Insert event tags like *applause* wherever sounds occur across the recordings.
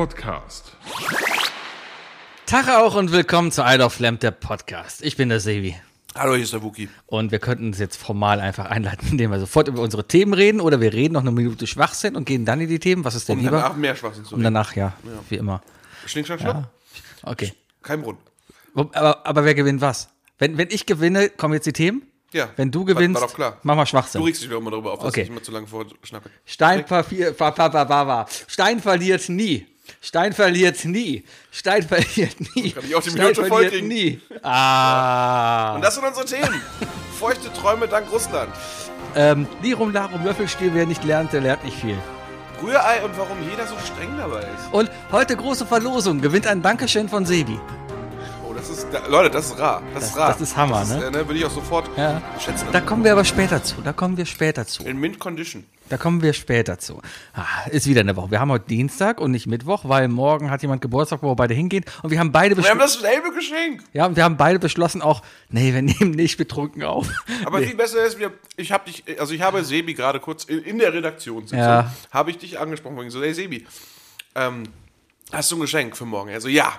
Podcast. Tag auch und willkommen zu Isle of Lamp, der Podcast. Ich bin der Sevi. Hallo, hier ist der Wookie. Und wir könnten es jetzt formal einfach einleiten, *laughs* indem wir sofort über unsere Themen reden oder wir reden noch eine Minute Schwachsinn und gehen dann in die Themen. Was ist denn Um lieber? danach mehr Schwachsinn zu Und reden. danach, ja, wie immer. Schnick, schnack, schnuck. Okay. Kein Grund. Aber, aber wer gewinnt was? Wenn, wenn ich gewinne, kommen jetzt die Themen? Ja. Wenn du War- gewinnst, war doch klar. mach mal Du Schwachsinn. regst dich wieder immer darüber auf, dass Okay. ich immer zu lange vorschnappe. Stein. Stein verliert nie. Stein verliert nie. Stein verliert nie. Kann ich auch die Stein Minute verliert nie. Ah. Und das sind unsere Themen. Feuchte Träume dank Russland. Ähm, Lirum, Larum, Löffelstiel, wer nicht lernt, der lernt nicht viel. Rührei und warum jeder so streng dabei ist. Und heute große Verlosung. Gewinnt ein Dankeschön von Sebi. Oh, das ist, da, Leute, das ist rar. Das, Das- ist rar. das ist Hammer, das ne? Ist, äh, ne? Würde ich auch sofort Ja. schätzen. Da kommen wir aber später zu. Da kommen wir später zu. In Mint Condition. Da kommen wir später zu. Ah, ist wieder eine Woche. Wir haben heute Dienstag und nicht Mittwoch, weil morgen hat jemand Geburtstag, wo wir beide hingehen. Und wir haben beide Wir haben beschlossen. dasselbe Geschenk. Ja, und wir haben beide beschlossen auch, nee, wir *laughs* nehmen nicht betrunken auf. Aber viel besser ist, wir, ich habe dich, also ich habe Sebi gerade kurz in, in der Redaktion Ja. habe ich dich angesprochen, ich so, hey Sebi, ähm, hast du ein Geschenk für morgen? Er so, ja.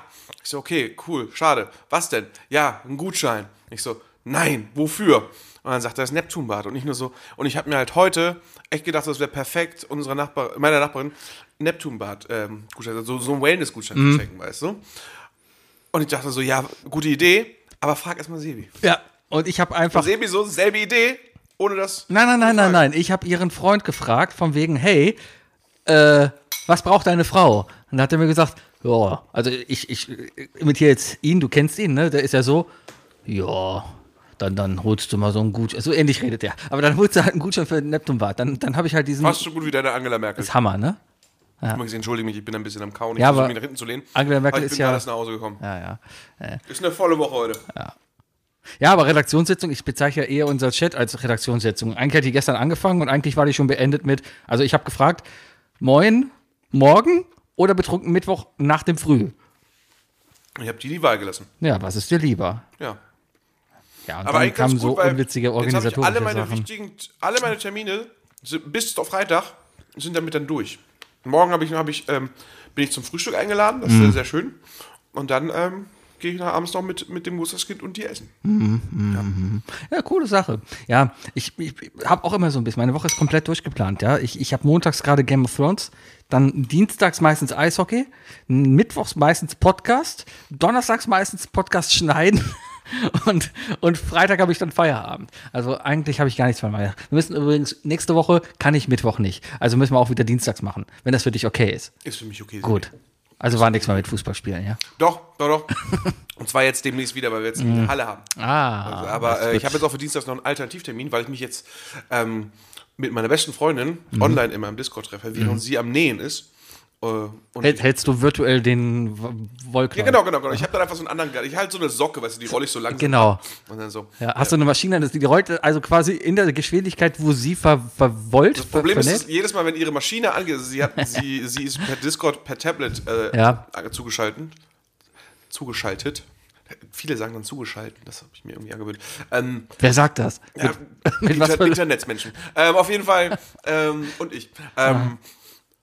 Ich so, okay, cool, schade. Was denn? Ja, ein Gutschein. Ich so, nein, wofür? Und dann sagt er, das Neptunbad. Und nicht nur so. Und ich habe mir halt heute echt gedacht, das wäre perfekt, unserer Nachbar, meiner Nachbarin Neptunbad ähm, Gutschein, also so ein Wellness-Gutschein Mhm. zu schenken, weißt du? Und ich dachte so, ja, gute Idee, aber frag erstmal Sebi. Ja, und ich habe einfach. Sebi so, selbe Idee, ohne das. Nein, nein, nein, nein, nein. Ich habe ihren Freund gefragt, von wegen, hey, äh, was braucht deine Frau? Und da hat er mir gesagt, ja, also ich, ich imitiere jetzt ihn, du kennst ihn, ne? Der ist ja so, ja, dann, dann holst du mal so einen Gutschein. So ähnlich redet er. Aber dann holst du halt einen Gutschein für Neptunbad. Dann, dann habe ich halt diesen. Fast so gut wie deine Angela Merkel. Das ist Hammer, ne? Übrigens, entschuldige mich, ich bin ein bisschen am Kauen. Ich Ja, versuche mich nach hinten zu lehnen. Angela Merkel ich ist bin ja- erst nach Hause gekommen. Ja, ja. Ist eine volle Woche heute. Ja, aber Redaktionssitzung, ich bezeichne ja eher unser Chat als Redaktionssitzung. Eigentlich hat die gestern angefangen und eigentlich war die schon beendet mit, also ich habe gefragt, moin, morgen oder betrunken Mittwoch nach dem Früh? Ich habe dir die Wahl gelassen. Ja, was ist dir lieber? Ja. Ja, und Aber dann kamen so weil unwitzige jetzt habe ich organisatorische alle meine Sachen. wichtigen, alle meine Termine sind, bis auf Freitag sind damit dann durch. Morgen habe ich, hab ich, ähm, bin ich zum Frühstück eingeladen, das ist Mhm. sehr, schön. Und dann ähm, gehe ich nach abends noch mit, mit dem Geburtstagskind und dir essen. Ja, coole Sache. Ja, ich, ich habe auch immer so ein bisschen, meine Woche ist komplett durchgeplant, ja. Ich, ich habe montags gerade Game of Thrones, dann dienstags meistens Eishockey, mittwochs meistens Podcast, donnerstags meistens Podcast schneiden *laughs* und, und Freitag habe ich dann Feierabend. Also eigentlich habe ich gar nichts von mir. Wir müssen übrigens, nächste Woche kann ich Mittwoch nicht. Also müssen wir auch wieder dienstags machen, wenn das für dich okay ist. Ist für mich okay. Gut. Also war nichts mehr mit Fußball spielen, ja. Doch, doch, doch. *laughs* und zwar jetzt demnächst wieder, weil wir jetzt eine Halle haben. Ah. Also, aber äh, ich habe jetzt auch für Dienstag noch einen Alternativtermin, weil ich mich jetzt ähm, mit meiner besten Freundin Mhm. online in meinem Discord treffe, während sie am Nähen ist. Äh, und Hält, hältst du virtuell den Wolken? ja, genau, genau, genau. Ich habe dann einfach so einen anderen, ich halte so eine Socke, weißt du, die rolle ich so langsam. Genau. so. Ja, hast du eine Maschine, die rollt also quasi in der Geschwindigkeit, wo sie ver, verwollt, Das Problem ist, vernäht? dass jedes Mal, wenn ihre Maschine angeht, sie, hat, sie, *laughs* sie ist per Discord, per Tablet äh, Ja. zugeschaltet. Zugeschaltet. Viele sagen dann zugeschaltet, das habe ich mir irgendwie angewöhnt. Ähm, Wer sagt das? Ja, *laughs* mit Inter Internetsmenschen. Ähm, auf jeden Fall, *laughs* ähm, und ich. Ähm,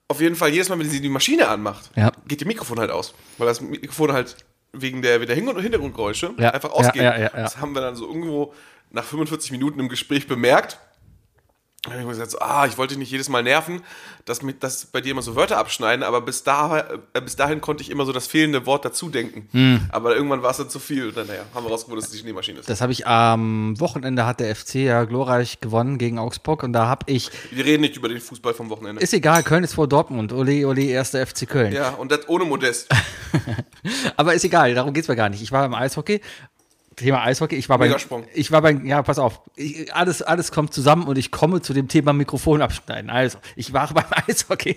auf jeden Fall, jedes Mal, wenn sie die Maschine anmacht, Ja. geht ihr Mikrofon halt aus. Weil das Mikrofon halt wegen der, der Hin- und Hintergrundgeräusche Ja, einfach ausgeht. ja. Das haben wir dann so irgendwo nach 45 Minuten im Gespräch bemerkt. Dann habe ich mir gesagt, ah, ich wollte dich nicht jedes Mal nerven, dass, mit, dass bei dir immer so Wörter abschneiden, aber bis, da, äh, bis dahin konnte ich immer so das fehlende Wort dazu denken. Hm. Aber irgendwann war es dann zu viel. Und dann, naja, haben wir rausgefunden, dass es die Schneemaschine ist. Das habe ich am Wochenende hat der FC ja glorreich gewonnen gegen Augsburg und da habe ich, Wir reden nicht über den Fußball vom Wochenende. ist egal, Köln ist vor Dortmund, ole ole, erster FC Köln. Ja, und das ohne Modest. *laughs* Aber ist egal, darum geht's mir gar nicht. Ich war im Eishockey. Thema Eishockey, ich war bei, ich war bei, ja, pass auf, ich, alles, alles kommt zusammen und ich komme zu dem Thema Mikrofon abschneiden. Also, ich war *laughs* beim Eishockey,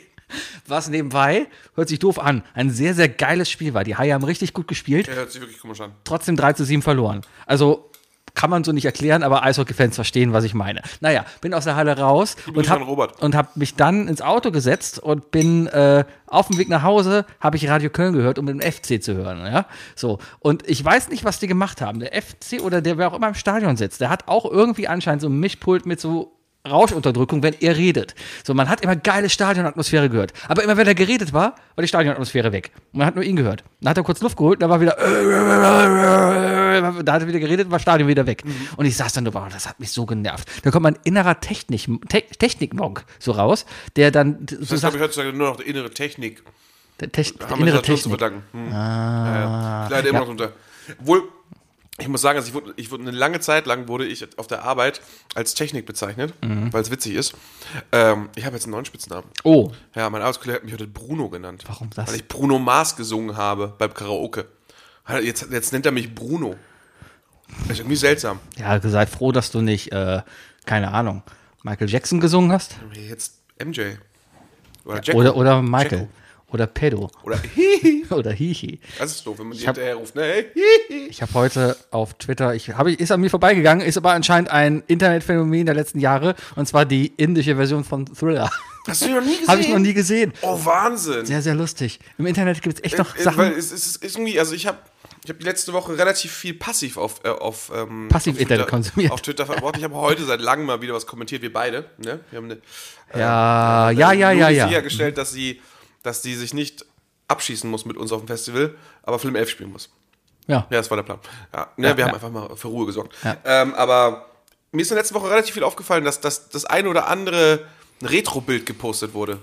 was nebenbei, hört sich doof an, ein sehr, sehr geiles Spiel war. Die Haie haben richtig gut gespielt, Der hört sich wirklich komisch an. trotzdem 3 zu 7 verloren. Also, kann man so nicht erklären, aber Eishockey-Fans verstehen, was ich meine. Naja, bin aus der Halle raus und habe hab mich dann ins Auto gesetzt und bin äh, auf dem Weg nach Hause, habe ich Radio Köln gehört, um den FC zu hören. Ja? So. Und ich weiß nicht, was die gemacht haben. Der FC oder der, wer auch immer im Stadion sitzt, der hat auch irgendwie anscheinend so ein Mischpult mit so Rauschunterdrückung, wenn er redet. So, man hat immer geile Stadionatmosphäre gehört. Aber immer wenn er geredet war, war die Stadionatmosphäre weg. Und man hat nur ihn gehört. Dann hat er kurz Luft geholt, dann war wieder, da hat er wieder geredet, war Stadion wieder weg. Und ich saß dann nur, wow, das hat mich so genervt. Da kommt mein innerer Technik, Te Technikmonk so raus, der dann so Das ist, sagt, ich, heutzutage nur noch die innere Technik. der Tech, der Haben innere Technik. zu verdanken. Hm. ja, ja. Ich leide immer ja. noch unter. Obwohl, ich muss sagen, also ich wurde, ich wurde eine lange Zeit lang wurde ich auf der Arbeit als Technik bezeichnet, Mhm. weil es witzig ist. Ähm, ich habe jetzt einen neuen Spitznamen. Oh, Ja, mein Arbeitskollege hat mich heute Bruno genannt. Warum das? Weil ich Bruno Mars gesungen habe beim Karaoke. Jetzt, jetzt nennt er mich Bruno. Das ist irgendwie seltsam. ja, seid froh, dass du nicht, äh, keine Ahnung, Michael Jackson gesungen hast. Jetzt MJ. Oder Jacko. Oder, oder Michael. Jacko. Oder Pedo. Oder Hihi. *laughs* Oder Hihi. Das ist doof, wenn man die hinterher ruft. Ne? Hey, Hihi. Ich habe heute auf Twitter, ich habe, ist an mir vorbeigegangen, ist aber anscheinend ein Internetphänomen der letzten Jahre und zwar die indische Version von Thriller. Hast du noch nie *laughs* gesehen? habe ich noch nie gesehen. Oh, Wahnsinn. Sehr, sehr lustig. Im Internet gibt es echt noch Äh, Sachen. Weil es, es ist irgendwie, also ich habe ich hab die letzte Woche relativ viel passiv auf, äh, auf ähm, Passiv Internet Twitter- konsumiert. Auf Twitter verbracht. Ich habe heute seit langem mal wieder was kommentiert, wir beide. Ne? Wir haben eine, ja, ja, ja, ja, Ludi ja. sichergestellt, dass sie, dass sie sich nicht abschießen muss mit uns auf dem Festival, aber Film 11 spielen muss. Ja. Ja, das war der Plan. Ja, ne, wir ja. haben einfach mal für Ruhe gesorgt. Ja. Ähm, aber mir ist in der letzten Woche relativ viel aufgefallen, dass, dass das eine oder andere Retro-Bild gepostet wurde.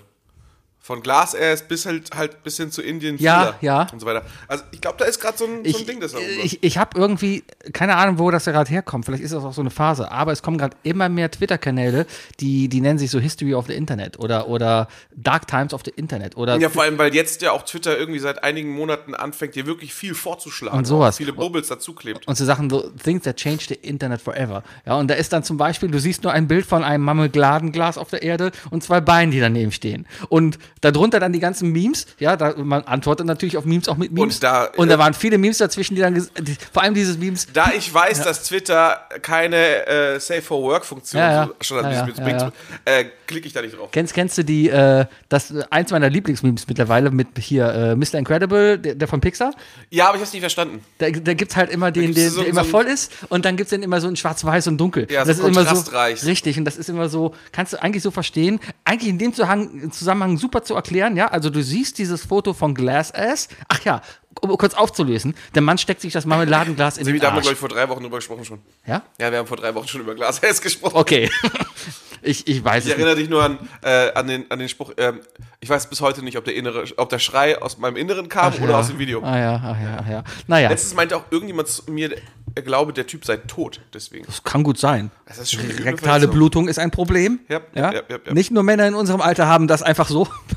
Von Glasass bis halt, halt bis hin zu Indien, Ja, ja. und so weiter. Also ich glaube, da ist gerade so, ein- so Ich, ein Ding, das da rumläuft. ich, ich habe irgendwie, keine Ahnung, wo das gerade herkommt. Vielleicht ist das auch so eine Phase. Aber es kommen gerade immer mehr Twitter-Kanäle, die, die nennen sich so History of the Internet oder, oder Dark Times of the Internet. Oder Ja, vor allem, weil jetzt ja auch Twitter irgendwie seit einigen Monaten anfängt, dir wirklich viel vorzuschlagen. Und sowas. Auch Viele Bubbles dazuklebt. und so Sachen, so Things that changed the Internet forever. Ja, und da ist dann zum Beispiel, du siehst nur ein Bild von einem Marmeladenglas auf der Erde und zwei Beinen, die daneben stehen. Und darunter dann die ganzen Memes. Ja, da, man antwortet natürlich auf Memes auch mit Memes. Und da, und da äh, waren viele Memes dazwischen, die dann, die, vor allem dieses Memes, Da ich weiß, dass Twitter keine äh, Safe for Work Funktion Ja, ja. schon hat, Ja, ja, ja, äh, klicke ich da nicht drauf. Kennst, kennst du die, äh, das, eins meiner Lieblingsmemes mittlerweile mit hier, äh, Mr. Incredible, der, der von Pixar? Ja, aber ich habe es nicht verstanden. Da, da gibt es halt immer den, gibt's den, so- der immer so ein- voll ist und dann gibt es den immer so in schwarz-weiß und dunkel. Ja, Und so das ist immer so. Richtig, und das ist immer so, kannst du eigentlich so verstehen, eigentlich in dem Zusammenhang super zu erklären, ja, also du siehst dieses Foto von Glass-Ass, ach ja, um kurz aufzulösen, der Mann steckt sich das Marmeladenglas in Wie den da haben wir, Arsch. glaube ich, vor drei Wochen drüber gesprochen schon. Ja? Ja, wir haben vor drei Wochen schon über Glas gesprochen. Okay. *laughs* ich, ich weiß Ich es nicht. erinnere dich nur an, äh, an, den, an den Spruch, ähm, ich weiß bis heute nicht, ob der, innere, ob der Schrei aus meinem Inneren kam Ach oder ja. aus dem Video. Ah ja, ach ja, ach ja. Naja, Letztens meinte auch irgendjemand zu mir, er glaube, der Typ sei tot, deswegen. das kann gut sein. Das ist schon Rektale. Blutung ist ein Problem. Ja, ja, ja, ja, ja, ja. Nicht nur Männer in unserem Alter haben das einfach so. *laughs*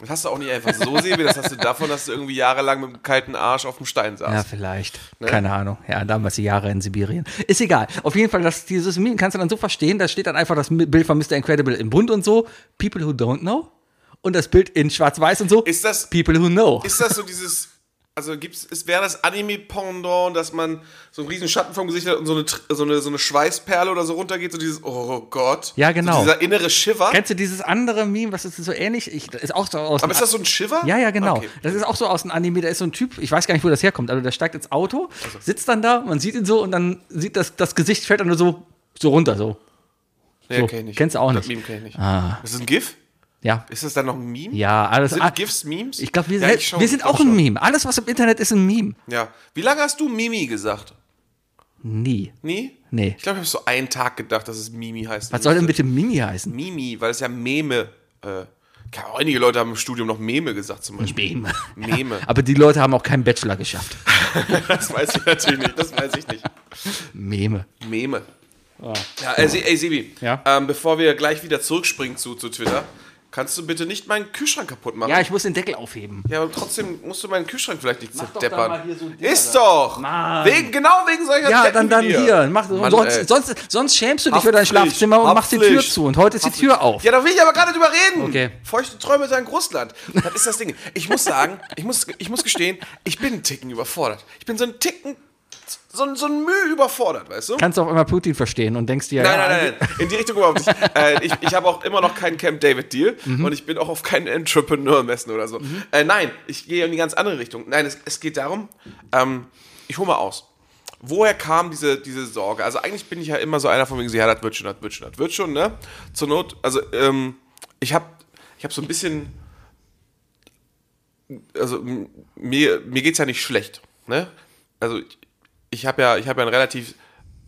Das hast du auch nicht einfach so sehen, das hast du davon, dass du irgendwie jahrelang mit einem kalten Arsch auf dem Stein saß. ja, vielleicht. Ne? Keine Ahnung. Ja, damals die Jahre in Sibirien. Ist egal. Auf jeden Fall, dass dieses Meme kannst du dann so verstehen, da steht dann einfach das Bild von Mr. Incredible im Bund und so. People who don't know. Und das Bild in schwarz-weiß und so. Ist das, People who know. ist das so dieses, also gibt's, ist, wäre das Anime-Pendant, dass man so einen riesen Schatten vom Gesicht hat und so eine, so eine, so eine Schweißperle oder so runtergeht, so dieses, oh Gott. Ja, genau. So dieser innere Shiver. Kennst du dieses andere Meme, was ist so ähnlich? Ich, ist auch so aus Aber ist das so ein Shiver? Ja, ja, genau. Okay. Das ist auch so aus einem Anime, da ist so ein Typ, ich weiß gar nicht, wo das herkommt, aber der steigt ins Auto, sitzt dann da, man sieht ihn so und dann sieht das, das Gesicht fällt dann nur so, so runter, so. Nee, so. kenn ich. Kennst du auch Das nicht. Meme kenn ich nicht. Ah. Ist das ein GIF? Ja. Ist das dann noch ein Meme? Ja, alles. Sind ah, GIFs Memes? ich glaube, wir, Ja, ich schau- wir sind auch ein Meme. Alles, was im Internet ist, ein Meme. Ja. Wie lange hast du Mimi gesagt? Nie. Nie? Nee. Ich glaube, ich habe so einen Tag gedacht, dass es Mimi heißt. Was soll denn bitte Mimi heißen? Mimi, weil es ja Meme. Äh, ja, einige Leute haben im Studium noch Meme gesagt zum Beispiel. Meme. Meme. *laughs* Aber die Leute haben auch keinen Bachelor geschafft. *laughs* Das weiß ich natürlich nicht. Das weiß ich nicht. Meme. Meme. Ja, ey, Se- ey Sebi, Ja? ähm, bevor wir gleich wieder zurückspringen zu, zu Twitter, kannst du bitte nicht meinen Kühlschrank kaputt machen? Ja, ich muss den Deckel aufheben. Ja, aber trotzdem musst du meinen Kühlschrank vielleicht nicht zerdeppern. hier so Ist da. doch! Mann. Wegen, genau wegen solcher Ja, Deppen dann, dann wie dir. hier. Mach, Mann, sonst, sonst, sonst schämst du dich für dein Schlafzimmer und machst die Tür zu. Und heute ist die Tür auf. Ja, da will ich aber gar nicht drüber reden. Okay. Feuchte Träume sein Russland. Das ist das Ding. Ich muss sagen, ich muss, ich muss gestehen, ich bin einen Ticken überfordert. Ich bin so einen Ticken, so, ein- so ein Mühe überfordert, weißt du? Kannst du auf einmal Putin verstehen und denkst dir, Nein, ja, nein, nein, nein, in die Richtung überhaupt nicht. *laughs* äh, ich ich habe auch immer noch keinen Camp David Deal Mhm. und ich bin auch auf keinen Entrepreneur-Messen oder so. Äh, nein, ich gehe in die ganz andere Richtung. Nein, es, es geht darum, ähm, ich hole mal aus. woher kam diese, diese Sorge? Also eigentlich bin ich ja immer so einer von wegen, so, ja, das wird schon, das wird schon, das wird schon, ne? Zur Not, also ähm, ich habe ich hab so ein bisschen, also mir, mir geht's ja nicht schlecht, ne? Also ich, ich habe ja, ich habe ja ein relativ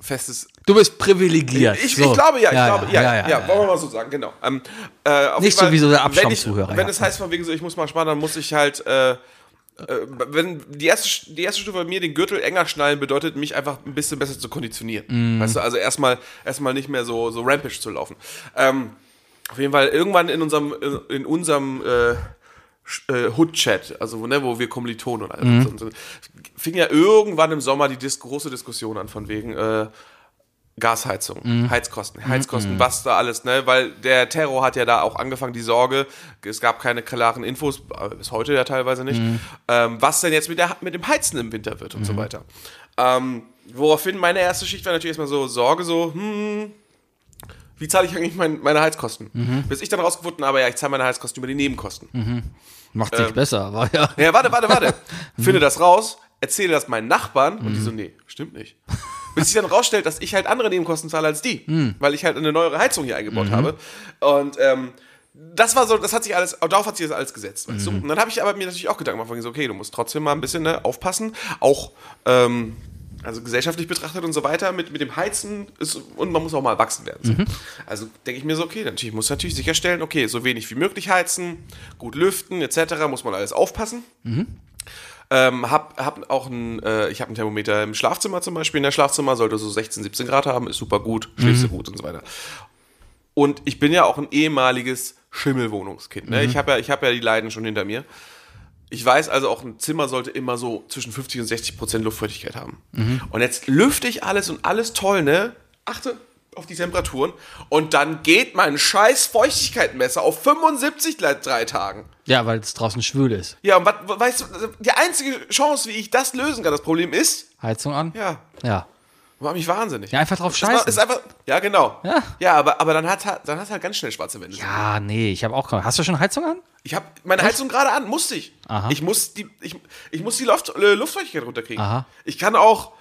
festes Du bist privilegiert. ich, so. ich glaube ja, ich glaube, ja, ja, ja, wollen wir mal so sagen, genau. Ähm, äh, Nicht jeden so wie so der wenn ich- Abstammzuhörer, Wenn ja. es heißt von wegen so, ich muss mal sparen, dann muss ich halt, äh, äh, wenn die erste, die erste Stufe bei mir den Gürtel enger schnallen bedeutet, mich einfach ein bisschen besser zu konditionieren. Mhm. Weißt du, also erstmal, erstmal nicht mehr so, so rampage zu laufen. Ähm, auf jeden Fall irgendwann in unserem, in, in unserem äh, äh, Hood-Chat, also wo, ne, wo wir Kommilitonen und alles und so, fing ja irgendwann im Sommer die dis große Diskussion an von wegen äh, Gasheizung, Heizkosten, Heizkosten, was da alles, ne? Weil der Terror hat ja da auch angefangen, die Sorge, es gab keine klaren Infos, äh, bis heute ja teilweise nicht, ähm, was denn jetzt mit, der, mit dem Heizen im Winter wird und so weiter. Ähm, woraufhin meine erste Schicht war natürlich erstmal so Sorge, so, hm, wie zahle ich eigentlich mein, meine Heizkosten? Bis ich dann rausgefunden habe, ja, ich zahle meine Heizkosten über die Nebenkosten. Macht Ähm, sich besser, aber ja. Ja, warte, warte, warte. *laughs* Finde das raus, erzähle das meinen Nachbarn und die so, nee, stimmt nicht. Bis sich dann rausstellt, dass ich halt andere Nebenkosten zahle als die, weil ich halt eine neuere Heizung hier eingebaut habe. Und ähm, das war so, das hat sich alles, darauf hat sich das alles gesetzt. Weißt du? Und dann habe ich aber mir natürlich auch Gedanken gemacht, so, okay, du musst trotzdem mal ein bisschen ne, aufpassen, auch ähm, also gesellschaftlich betrachtet und so weiter, mit, mit dem Heizen ist, und man muss auch mal erwachsen werden. So. Also denke ich mir so, okay, natürlich muss natürlich sicherstellen, okay, so wenig wie möglich heizen, gut lüften etc., muss man alles aufpassen. Ähm, hab, hab auch ein, äh, ich habe ein Thermometer im Schlafzimmer zum Beispiel. In der Schlafzimmer sollte so 16, 17 Grad haben, ist super gut, schläfst du gut und so weiter. Und ich bin ja auch ein ehemaliges Schimmelwohnungskind. Ne? Ich habe ja, ich hab ja die Leiden schon hinter mir. Ich weiß also auch, ein Zimmer sollte immer so zwischen 50 und 60 Prozent Luftfeuchtigkeit haben. Und jetzt lüfte ich alles und alles toll, ne? Achte auf die Temperaturen. Und dann geht mein scheiß Feuchtigkeitsmesser auf 75 seit drei Tagen. Ja, weil es draußen schwül ist. Ja, und was, weißt du, die einzige Chance, wie ich das lösen kann, das Problem ist, Heizung an? ja, Ja. Macht mich wahnsinnig. Ja, einfach drauf scheißen. Ist einfach, ja, genau. Ja. ja aber, aber dann hat dann hat halt ganz schnell schwarze Wände. Ja, nee, ich habe auch. Hast du schon Heizung an? Ich habe meine Heizung gerade an, musste ich. Aha. Ich muss die, ich, ich muss die Luft, äh, Luftfeuchtigkeit runterkriegen. Aha. Ich kann auch,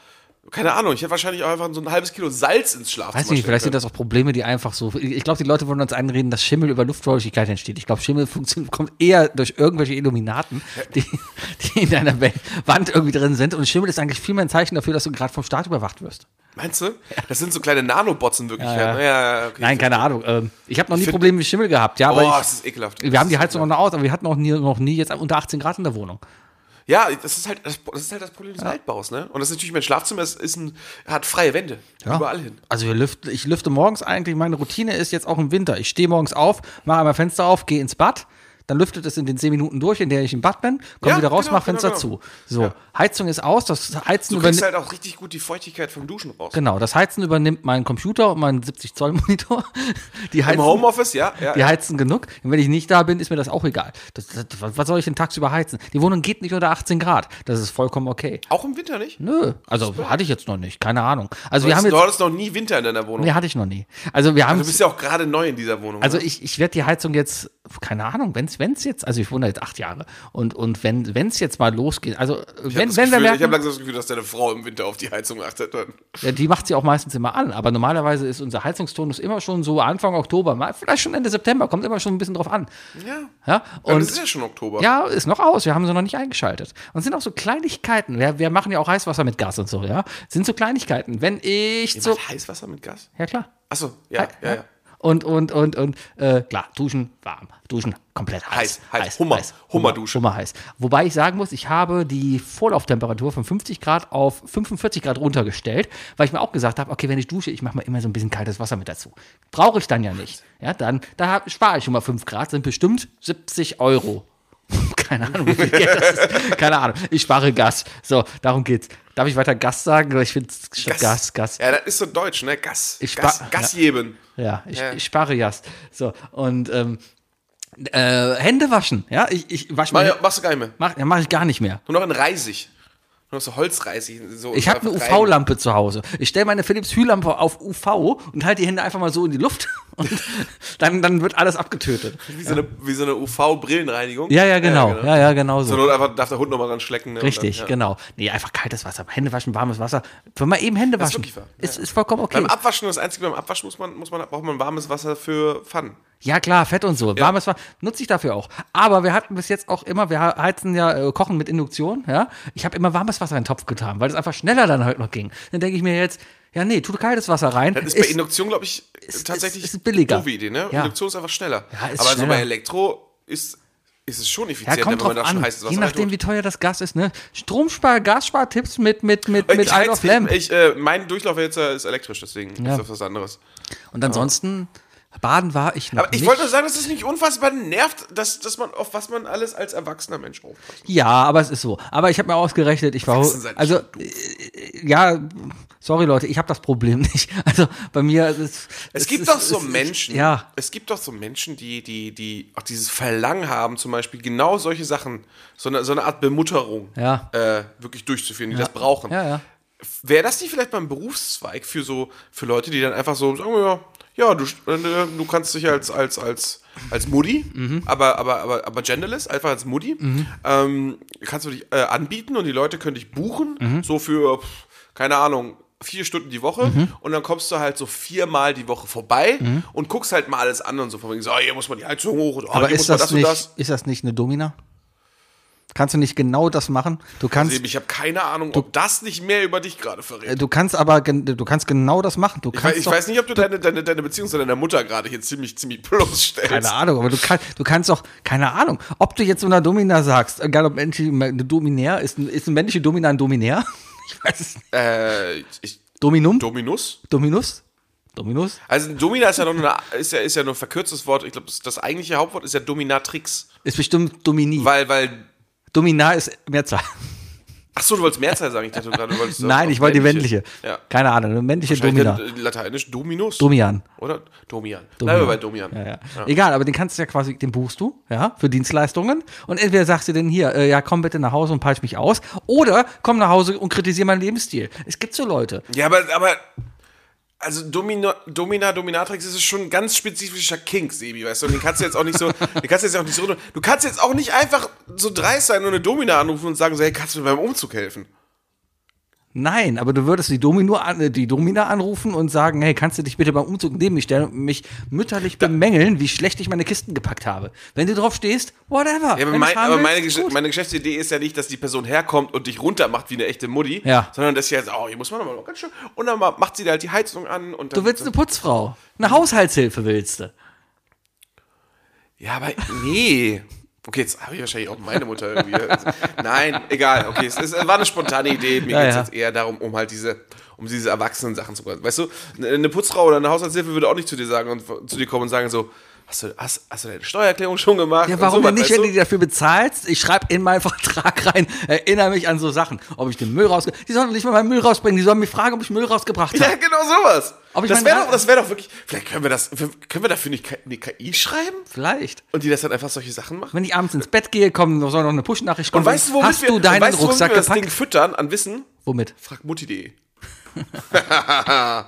keine Ahnung, ich hätte wahrscheinlich auch einfach so ein halbes Kilo Salz ins Schlafzimmer Weiß nicht, vielleicht sind das auch Probleme, die einfach so. Ich glaube, die Leute wollen uns einreden, dass Schimmel über Luftfeuchtigkeit entsteht. Ich glaube, Schimmel kommt eher durch irgendwelche Illuminaten, die, die in deiner Wa- Wand irgendwie drin sind. Und Schimmel ist eigentlich viel mehr ein Zeichen dafür, dass du gerade vom Staat überwacht wirst. Meinst du? Das sind so kleine Nanobots in Wirklichkeit. Ja, ja. ne? ja, ja, okay, Nein, ich keine Ahnung. Ähm, ich habe noch nie Probleme mit Schimmel gehabt. Ja, Boah, aber das ist ekelhaft. ich, wir haben die Heizung auch noch aus, aber wir hatten auch nie, noch nie jetzt unter 18 Grad in der Wohnung. Ja, das ist halt das, das, ist halt das Problem des Altbaus, ne? Und das ist natürlich, mein Schlafzimmer ist, ist ein, hat freie Wände. Überall hin. Also wir lüften, ich lüfte morgens eigentlich, meine Routine ist jetzt auch im Winter. Ich stehe morgens auf, mache einmal Fenster auf, gehe ins Bad, dann lüftet es in den 10 Minuten durch, in der ich im Bad bin, komme Ja, wieder raus, genau, mache Fenster genau, zu. genau. So, Heizung ist aus, das Heizen Du kriegst übernimmt. halt auch richtig gut die Feuchtigkeit vom Duschen raus. Genau, das Heizen übernimmt mein Computer und mein 70 Zoll Monitor. *laughs* Die Im heizen, Homeoffice, ja. ja, die ja. heizen genug. Und wenn ich nicht da bin, ist mir das auch egal. Das, das, was soll ich denn tagsüber heizen? Die Wohnung geht nicht unter 18 Grad. Das ist vollkommen okay. Auch im Winter nicht? Nö, also hatte ich jetzt noch nicht, keine Ahnung. Also wir haben du jetzt, hattest noch nie Winter in deiner Wohnung. nee, hatte ich noch nie. Also wir haben Du bist ja auch gerade neu in dieser Wohnung. Also ne? ich, ich werde die Heizung jetzt, keine Ahnung, wenn es jetzt, also ich wohne jetzt acht Jahre und, und wenn es jetzt mal losgeht, also ich wenn, habe wenn wir Gefühl, ich merken, hab langsam das Gefühl, dass deine Frau im Winter auf die Heizung achtet. Dann. ja, die macht sie auch meistens immer an, aber normalerweise ist unser Heizungstonus immer schon so Anfang Oktober, mal vielleicht schon Ende September, kommt immer schon ein bisschen drauf an. Ja. Ja, Und und es ist ja schon Oktober. ja, ist noch aus, wir haben sie noch nicht eingeschaltet. Und es sind auch so Kleinigkeiten, wir, wir machen ja auch Heißwasser mit Gas und so, ja, Es sind so Kleinigkeiten. Wenn ich so, Heißwasser mit Gas? ja klar. Achso, ja, ja, ja. Und, und, und, und, äh, klar, duschen warm, duschen komplett heiß. Heiß, heiß. Hummer, Hummerdusche. Hummer heiß. Wobei ich sagen muss, ich habe die Vorlauftemperatur von 50 Grad auf 45 Grad runtergestellt, weil ich mir auch gesagt habe, okay, wenn ich dusche, ich mache mal immer so ein bisschen kaltes Wasser mit dazu. Brauche ich dann ja nicht. Ja, dann, da spare ich schon mal 5 Grad, sind bestimmt 70 Euro. Keine Ahnung, wie viel Geld das ist. Keine Ahnung. Ich spare Gas. So, darum geht's. Darf ich weiter Gas sagen? Ich finde Gas, Gas, Gas. Ja, das ist so deutsch, ne? Gas. Ich Gas, Gas geben. Ja, ich, Ja. ich spare Gas. So, und ähm, äh, Hände waschen. Ja, ich, ich wasche Mach, mir. machst du gar nicht mehr. Mach, ja, mach ich gar nicht mehr. Nur noch in Reisig. Nur so Holzreisig. So Ich habe eine. UV-Lampe zu Hause. Ich stelle meine Philips Hue-Lampe auf UV und halte die Hände einfach mal so in die Luft *laughs* und dann, dann wird alles abgetötet. Wie so eine, wie so eine UV-Brillenreinigung. Ja, ja, genau. Ja, ja, genau Zur so. Not einfach darf der Hund nochmal dran schlecken. Ne? Richtig, dann, ja. genau. Nee, einfach kaltes Wasser. Hände waschen, warmes Wasser. Wenn man eben Hände ist waschen, wahr. ist, ist vollkommen okay. Beim Abwaschen, das Einzige beim Abwaschen muss man, muss man, braucht man warmes Wasser für Pfannen. Ja, klar, Fett und so. Warmes Wasser nutze ich dafür auch. Aber wir hatten bis jetzt auch immer, wir heizen ja äh, Kochen mit Induktion, ja. Ich habe immer warmes Wasser in den Topf getan, weil es einfach schneller dann halt noch ging. Dann denke ich mir jetzt, ja, nee, tu kaltes Wasser rein. Das ist, bei Induktion, glaube ich, ist- tatsächlich ist billiger. eine doofe Idee, ne? Ja. Induktion ist einfach schneller. Ja, ist Aber so schneller. bei Elektro ist, ist es schon ja, effizienter, kommt wenn man da schon heißes Wasser Je nachdem, wie teuer das Gas ist, ne? Stromspar, Gasspar-Tipps mit, mit, mit, mit ich Isle heiz, of Lamp. ich, äh, mein Durchlauf jetzt äh, ist elektrisch, deswegen Ja. ist das was anderes. Und ansonsten, baden war ich noch Aber ich nicht. wollte nur sagen, dass es nicht unfassbar nervt, dass, dass man, auf was man alles als erwachsener Mensch aufpasst. Ja, aber es ist so. Aber ich habe mir ausgerechnet, ich war also äh, ja, sorry Leute, ich habe das Problem *laughs* nicht. Also bei mir ist es Es gibt ist- doch so ist- Menschen, Ja, es gibt doch so Menschen, die, die, die auch dieses Verlangen haben, zum Beispiel genau solche Sachen, so eine, so eine Art Bemutterung Ja. äh, wirklich durchzuführen, die das brauchen. ja, ja. Wäre das nicht vielleicht mal ein Berufszweig für so, für Leute, die dann einfach so sagen, ja, ja, du, äh, du kannst dich als, als, als, als Mutti, Mhm. aber, aber, aber, aber genderless, einfach als Mutti, ähm, kannst du dich äh, anbieten und die Leute können dich buchen, Mhm. so für, keine Ahnung, vier Stunden die Woche und dann kommst du halt so viermal die Woche vorbei und guckst halt mal alles an und so von wegen so, ah, hier muss man die Heizung hoch und oh, Aber hier ist muss man das, das und nicht, das. ist das nicht eine Domina? Kannst du nicht genau das machen? Du kannst, Ich habe keine Ahnung, ob das nicht mehr über dich gerade verrät. äh, du kannst aber, du kannst genau das machen. Du Ich, kannst weiß, ich doch, weiß nicht, ob du deine, deine, deine Beziehung zu deiner Mutter gerade hier ziemlich, ziemlich bloßstellst. keine Ahnung, aber du, kann, du kannst doch, keine Ahnung, ob du jetzt so einer Domina sagst, egal ob männliche, eine Dominär, ist, ein- ist eine männliche Domina ein Dominär? *laughs* Ich weiß es nicht. Äh, ich, Dominum? Dominus? Dominus? Dominus? Also Domina ist ja nur eine, ist ja, ist ja nur ein verkürztes Wort. Ich glaube, das, das eigentliche Hauptwort ist ja Dominatrix. Ist bestimmt Domini. Weil, weil. Domina ist Mehrzahl. Ach so, du wolltest Mehrzahl sagen. Ich dachte du wolltest. *laughs* Nein, ich wollte die männliche. Ja. Keine Ahnung, eine männliche Domina. äh, Lateinisch Dominus. Domian. Oder? Domian. Domian. Bleiben wir bei Domian. Ja, ja. Egal, aber den kannst du ja quasi, den buchst du, ja, für Dienstleistungen. Und entweder sagst du denn hier, äh, ja, komm bitte nach Hause und peitsch mich aus. Oder komm nach Hause und kritisiere meinen Lebensstil. Es gibt so Leute. Ja, aber, aber also Domina, Domina, Dominatrix ist schon ein ganz spezifischer Kink, Sebi, weißt du? Und den kannst du jetzt auch nicht so, *laughs* den kannst du jetzt auch nicht so, du kannst jetzt auch nicht einfach so dreist sein und eine Domina anrufen und sagen so, hey, kannst du mir beim Umzug helfen? Nein, aber du würdest die, Domino äh, die Domina anrufen und sagen, hey, kannst du dich bitte beim Umzug neben mich stellen und mich mütterlich bemängeln, wie schlecht ich meine Kisten gepackt habe. Wenn du drauf stehst, whatever. Ja, aber, mein, aber meine, Gesch meine Geschäftsidee ist ja nicht, dass die Person herkommt und dich runtermacht wie eine echte Mutti, Ja. sondern dass sie jetzt, oh, hier muss man nochmal ganz schön, und dann ma- macht sie da halt die Heizung an und dann. Du willst eine Putzfrau. Eine Haushaltshilfe willst du. Ja, aber nee. Okay, jetzt habe ich wahrscheinlich auch meine Mutter irgendwie. Also, nein, egal. Okay, es, es war eine spontane Idee. Mir Ja, geht es ja. jetzt eher darum, um halt diese, um diese erwachsenen Sachen zu machen. Weißt du, eine Putzfrau oder eine Haushaltshilfe würde auch nicht zu dir sagen und zu dir kommen und sagen so, hast du, hast, hast du deine Steuererklärung schon gemacht? Ja, warum denn nicht, weißt wenn du? du die dafür bezahlst? Ich schreibe in meinen *laughs* Vertrag rein, erinnere mich an so Sachen. Ob ich den Müll rausge... Die sollen nicht mal meinen Müll rausbringen, die sollen mich fragen, ob ich Müll rausgebracht habe. Ja, genau sowas. Ob ich das wäre doch, das wär doch wirklich. Vielleicht können wir das. Können wir dafür nicht eine KI schreiben? Vielleicht. Und die das dann einfach solche Sachen machen? Wenn ich abends ins Bett gehe, kommt, soll noch eine Push-Nachricht kommen. Und weißt du, womit Hast wir, du und deinen weißt, womit Rucksack wir das Ding füttern an Wissen? Womit? Frag Mutti.de. *laughs*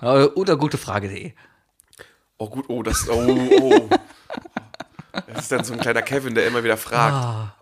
Äh, Oder gute Frage.de. Oh, gut, oh, das. Oh, oh. Das ist dann so ein kleiner Kevin, der immer wieder fragt. Ah,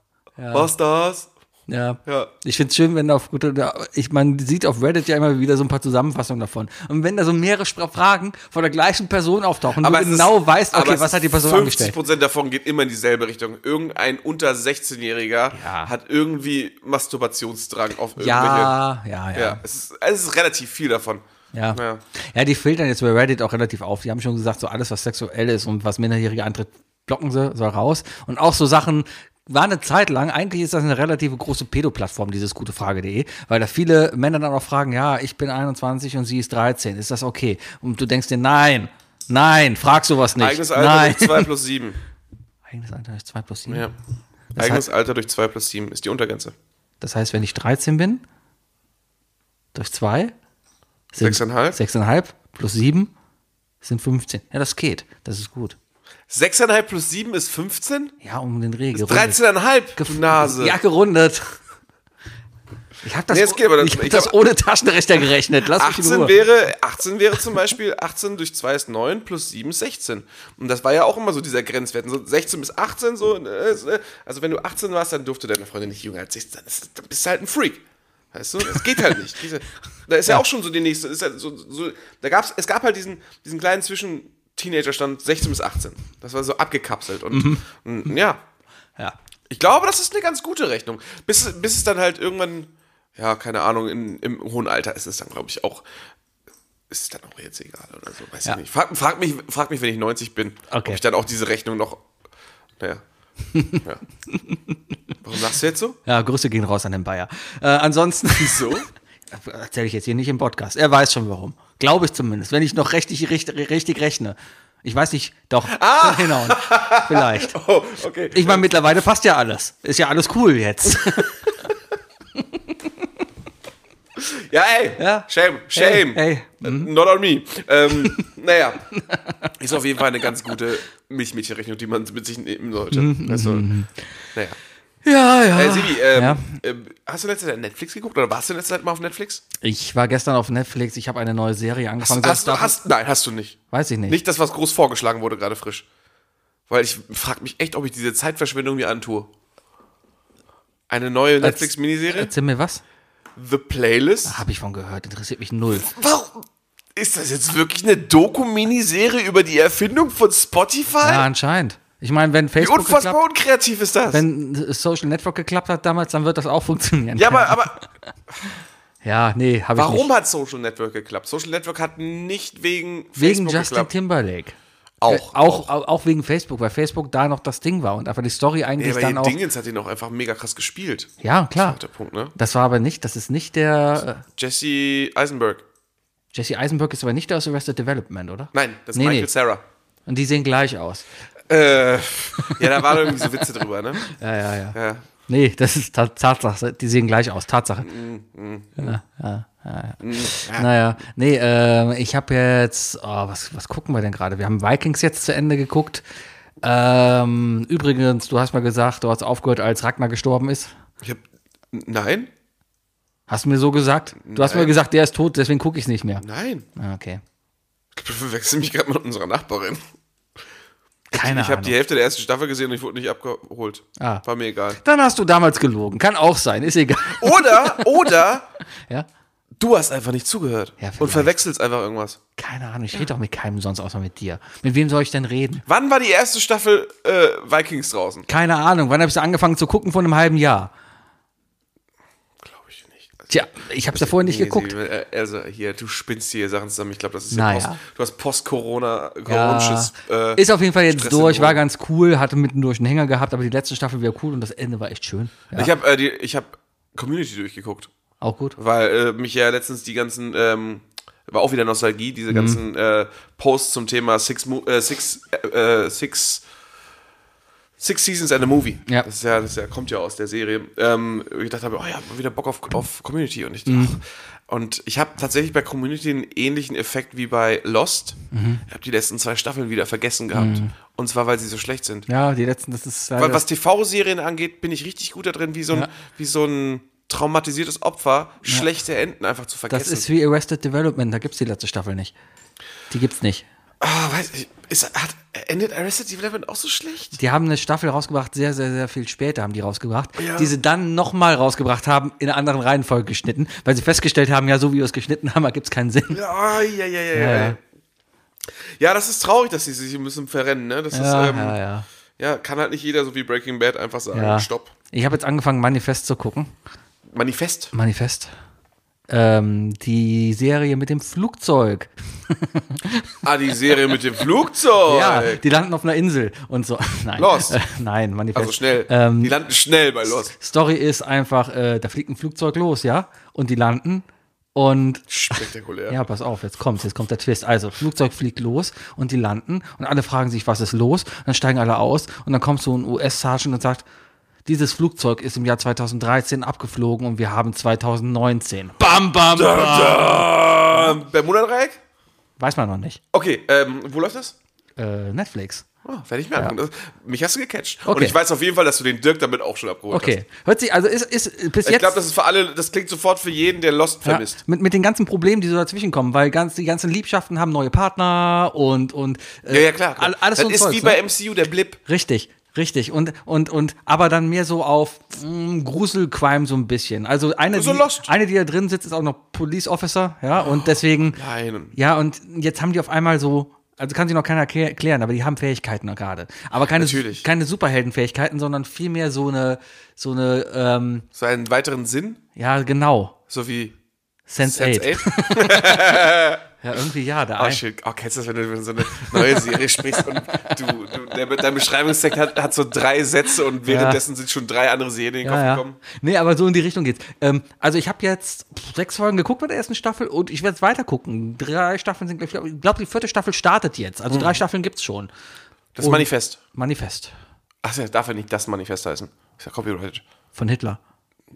Was das? Ja. Ja. Ich finde es schön, wenn auf gute, ich man sieht auf Reddit ja immer wieder so ein paar Zusammenfassungen davon. Und wenn da so mehrere Fragen von der gleichen Person auftauchen, Aber du es ist- genau weißt, okay, was hat die Person 50 angestellt? Prozent davon geht immer in dieselbe Richtung. Irgendein unter 16-Jähriger Ja. hat irgendwie Masturbationsdrang auf irgendwelche. Ja, ja, ja. Ja, es ist, es ist relativ viel davon. Ja. Ja. ja. die filtern jetzt bei Reddit auch relativ auf. Die haben schon gesagt, so alles, was sexuell ist und was Minderjährige antritt, blocken sie, soll raus. Und auch so Sachen, war eine Zeit lang, eigentlich ist das eine relativ große Pedo-Plattform, dieses gute Frage.de, weil da viele Männer dann auch fragen, ja, ich bin 21 und sie ist 13, ist das okay? Und du denkst dir, nein, nein, frag sowas nicht. Eigenes Alter nein. durch 2 plus 7. *laughs* Eigenes Alter ist 2 plus 7. Ja. Das Eigenes Alter durch 2 plus 7 ist die Untergrenze. Das heißt, wenn ich 13 bin, durch 2 Sechseinhalb? 6,5 plus 7 sind 15. Ja, das geht. Das ist gut. 6,5 plus 7 ist 15? Ja, um den Dreh gerundet. 13,5, du Nase. Ja, gerundet. Ich habe das, Nee, geht, das- ich hab ich das hab- ohne Taschenrechner gerechnet. Lass mich in 18 Ruhe. wäre, 18 wäre zum Beispiel, 18 durch 2 ist 9, plus 7 ist 16. Und das war ja auch immer so dieser Grenzwert. So 16 bis 18, so, äh, also wenn du 18 warst, dann durfte deine Freundin nicht jünger als 16 sein. Das- Dann bist du halt ein Freak. Weißt du, das geht halt nicht. Diese, da ist ja. auch schon so die nächste, ist ja so, so, da gab's, es gab halt diesen, diesen kleinen Zwischen, Teenagerstand 16 bis 18. Das war so abgekapselt. Und, und ja, Ja. ich glaube, das ist eine ganz gute Rechnung. Bis, bis es dann halt irgendwann, ja, keine Ahnung, in, im hohen Alter ist es dann, glaube ich, auch, ist es dann auch jetzt egal oder so, weiß Ja. ich nicht. Frag, frag, mich, frag mich, wenn ich 90 bin, Okay. ob ich dann auch diese Rechnung noch, naja. *laughs* ja. Warum sagst du jetzt so? ja, Grüße gehen raus an den Bayer. Äh, ansonsten. *laughs* So? *laughs* Erzähle ich jetzt hier nicht im Podcast. Er weiß schon warum. Glaube ich zumindest, wenn ich noch richtig, richtig, richtig rechne. Ich weiß nicht, doch. Ah. Hinhauen. *laughs* Vielleicht. Oh, okay. Ich meine, mittlerweile passt ja alles. Ist ja alles cool jetzt. Ja, ey. Ja. Shame, shame. Ey, Not on me. Ähm, naja. Ist auf jeden Fall eine ganz gute Milchmädchenrechnung, die man mit sich nehmen sollte. Also, naja. Ja, ja. Äh, Sibi, ähm, Ja. ähm, hast du letzte Zeit Netflix geguckt oder warst du in letzter Zeit mal auf Netflix? Ich war gestern auf Netflix, ich habe eine neue Serie angefangen. Hast, Soll du, hast, nein, hast du nicht. Weiß ich nicht. Nicht das, was groß vorgeschlagen wurde, gerade frisch. Weil ich frage mich echt, ob ich diese Zeitverschwendung mir antue. Eine neue Netflix-Miniserie? Erzähl mir was? The Playlist? Habe ich von gehört, interessiert mich null. Warum? Ist das jetzt wirklich eine Doku-Miniserie über die Erfindung von Spotify? Ja, anscheinend. Ich meine, wenn Wie Facebook unfassbar geklappt, unkreativ ist das? wenn Social Network geklappt hat damals, dann wird das auch funktionieren. ja, aber, *laughs* aber ja, nee, habe ich warum hat Social Network geklappt? Social Network hat nicht wegen Wegen Facebook Justin geklappt. Timberlake. Auch. Äh, auch, auch. auch wegen Facebook, weil Facebook da noch das Ding war und einfach die Story Ja, eigentlich aber dann auch. Dingens hat ihn auch einfach mega krass gespielt. Ja, klar. Der Punkt, ne? Das war aber nicht, das ist nicht der. Äh, Jesse Eisenberg. Jesse Eisenberg ist aber nicht der aus Arrested Development, oder? Nein, das ist Nee, Michael nee. Sarah. Und die sehen gleich aus. Äh, ja, da waren irgendwie so Witze drüber, ne? Ja, ja, ja. Ja. Nee, das ist Ta- Tatsache. Die sehen gleich aus. Tatsache. Mm, Ja, ja, ja, ja. Naja, nee, ähm, ich habe jetzt, oh, was, was gucken wir denn gerade? Wir haben Vikings jetzt zu Ende geguckt. Ähm, übrigens, du hast mal gesagt, du hast aufgehört, als Ragnar gestorben ist. Ich hab. Nein? Hast du mir so gesagt? Du hast Nein. mir gesagt, der ist tot, deswegen gucke ich es nicht mehr. Nein. Ah, Okay. Ich verwechsel mich gerade mit unserer Nachbarin. Keine ich habe Ahnung. die Hälfte der ersten Staffel gesehen und ich wurde nicht abgeholt. Ah. War mir egal. Dann hast du damals gelogen. Kann auch sein, ist egal. Oder, *laughs* oder Ja? du hast einfach nicht zugehört Ja, und verwechselst einfach irgendwas. Keine Ahnung, ich rede doch mit keinem sonst außer mit dir. Mit wem soll ich denn reden? Wann war die erste Staffel äh, Vikings draußen? Keine Ahnung. Wann habe ich angefangen zu gucken? Vor einem halben Jahr. Glaube ich nicht. Also, Tja, ich habe es ja vorher nicht Nee, geguckt. sie- äh, Also hier, du spinnst hier Sachen zusammen. Ich glaube, das ist Naja. ja Post, du hast Post-Corona, Ja, Coronisches, äh, ist auf jeden Fall jetzt Stress durch, war ganz cool, hatte mittendurch einen Hänger gehabt, aber die letzte Staffel war cool und das Ende war echt schön. Ja, Ich habe äh, die- ich hab Community durchgeguckt. auch gut. Weil äh, mich ja letztens die ganzen, ähm, war auch wieder Nostalgie, Mhm. diese ganzen äh, Posts zum Thema Six, Mo äh, Six, äh, Six, Six Seasons and a Movie. Ja. Das, ist ja, das ist ja, kommt ja aus der Serie. Ähm, ich dachte, habe, oh ja, wieder Bock auf, auf Community. Und ich, Mhm. und ich habe tatsächlich bei Community einen ähnlichen Effekt wie bei Lost. Mhm. Ich habe die letzten zwei Staffeln wieder vergessen gehabt. Und zwar, weil sie so schlecht sind. Ja, die letzten, das ist Weil, was TV-Serien angeht, bin ich richtig gut da drin, wie so ein, Ja. wie so ein traumatisiertes Opfer schlechte Enden einfach zu vergessen. das ist wie Arrested Development, da gibt's die letzte Staffel nicht. Die gibt's nicht. Ah, weiß ich, ist, hat, endet Arrested Development auch so schlecht? Die haben eine Staffel rausgebracht, sehr, sehr, sehr viel später haben die rausgebracht, Ja. die sie dann nochmal rausgebracht haben, in einer anderen Reihenfolge geschnitten, weil sie festgestellt haben, ja, so wie wir es geschnitten haben, gibt's keinen Sinn. Ja, ja, ja, ja, ja. Ja, Ja, das ist traurig, dass sie sich ein bisschen verrennen, ne? Das Ja, ist, ähm, ja, ja, ja. kann halt nicht jeder so wie Breaking Bad einfach sagen, stopp. Ich habe jetzt angefangen, Manifest zu gucken. Manifest. Manifest. Ähm, die Serie mit dem Flugzeug. *laughs* Ah, die Serie mit dem Flugzeug. Ja, die landen auf einer Insel und so. *laughs* Nein. Lost. Äh, nein, Manifest. Also schnell. Ähm, die landen schnell bei Lost. Story ist einfach, äh, da fliegt ein Flugzeug los, ja? Und die landen und Spektakulär. ja, pass auf, jetzt kommt's, jetzt kommt der Twist. Also, Flugzeug fliegt los und die landen und alle fragen sich, was ist los? Dann steigen alle aus und dann kommt so ein US-Sergeant und sagt, dieses Flugzeug ist im Jahr 2013 abgeflogen und wir haben 2019. Bam, bam, bam. Bermuda-Dreieck? Weiß man noch nicht. Okay, ähm, wo läuft das? Äh, Netflix. Oh, werde ich mir angucken. Das- Mich hast du gecatcht. Und Okay. ich weiß auf jeden Fall, dass du den Dirk damit auch schon abgeholt hast. Okay. Hört sich, also ist, ist bis Ich jetzt. glaube, das ist für alle, das klingt sofort für jeden, der Lost ja, vermisst. mit, mit den ganzen Problemen, die so dazwischen kommen, weil ganz, die ganzen Liebschaften haben neue Partner und, und äh, Ja, ja, klar. klar. all- alles das so ist Zeugs, wie ne? bei MCU, der Blip. Richtig, richtig. Und, und, und, aber dann mehr so auf mh, Gruselcrime so ein bisschen. Also eine, So die, Lost. eine, die da drin sitzt, ist auch noch Police Officer, ja, und deswegen. Nein. Ja, und jetzt haben die auf einmal so, also kann sich noch keiner erklär- erklären, aber die haben Fähigkeiten gerade. Aber keine, Natürlich. keine Superheldenfähigkeiten, sondern vielmehr so eine, so eine, ähm, So einen weiteren Sinn, ja, genau. so wie Sense, Sense 8. 8. *laughs* Ja, irgendwie ja, der Oh, shit. Oh, kennst du das, wenn du über so eine neue Serie sprichst und du, du der, dein Beschreibungstext hat, hat so drei Sätze und währenddessen sind schon drei andere Serien in den Kopf Ja, ja. gekommen? Nee, aber so in die Richtung geht's. Ähm, also ich habe jetzt sechs Folgen geguckt bei der ersten Staffel und ich werde es weiter gucken. Drei Staffeln sind, glaub ich glaube, die vierte Staffel startet jetzt. Also Mhm. drei Staffeln gibt's schon. Das Manifest. Manifest Ach, ja, darf ja nicht das Manifest heißen. Ist ja copyrighted. von Hitler.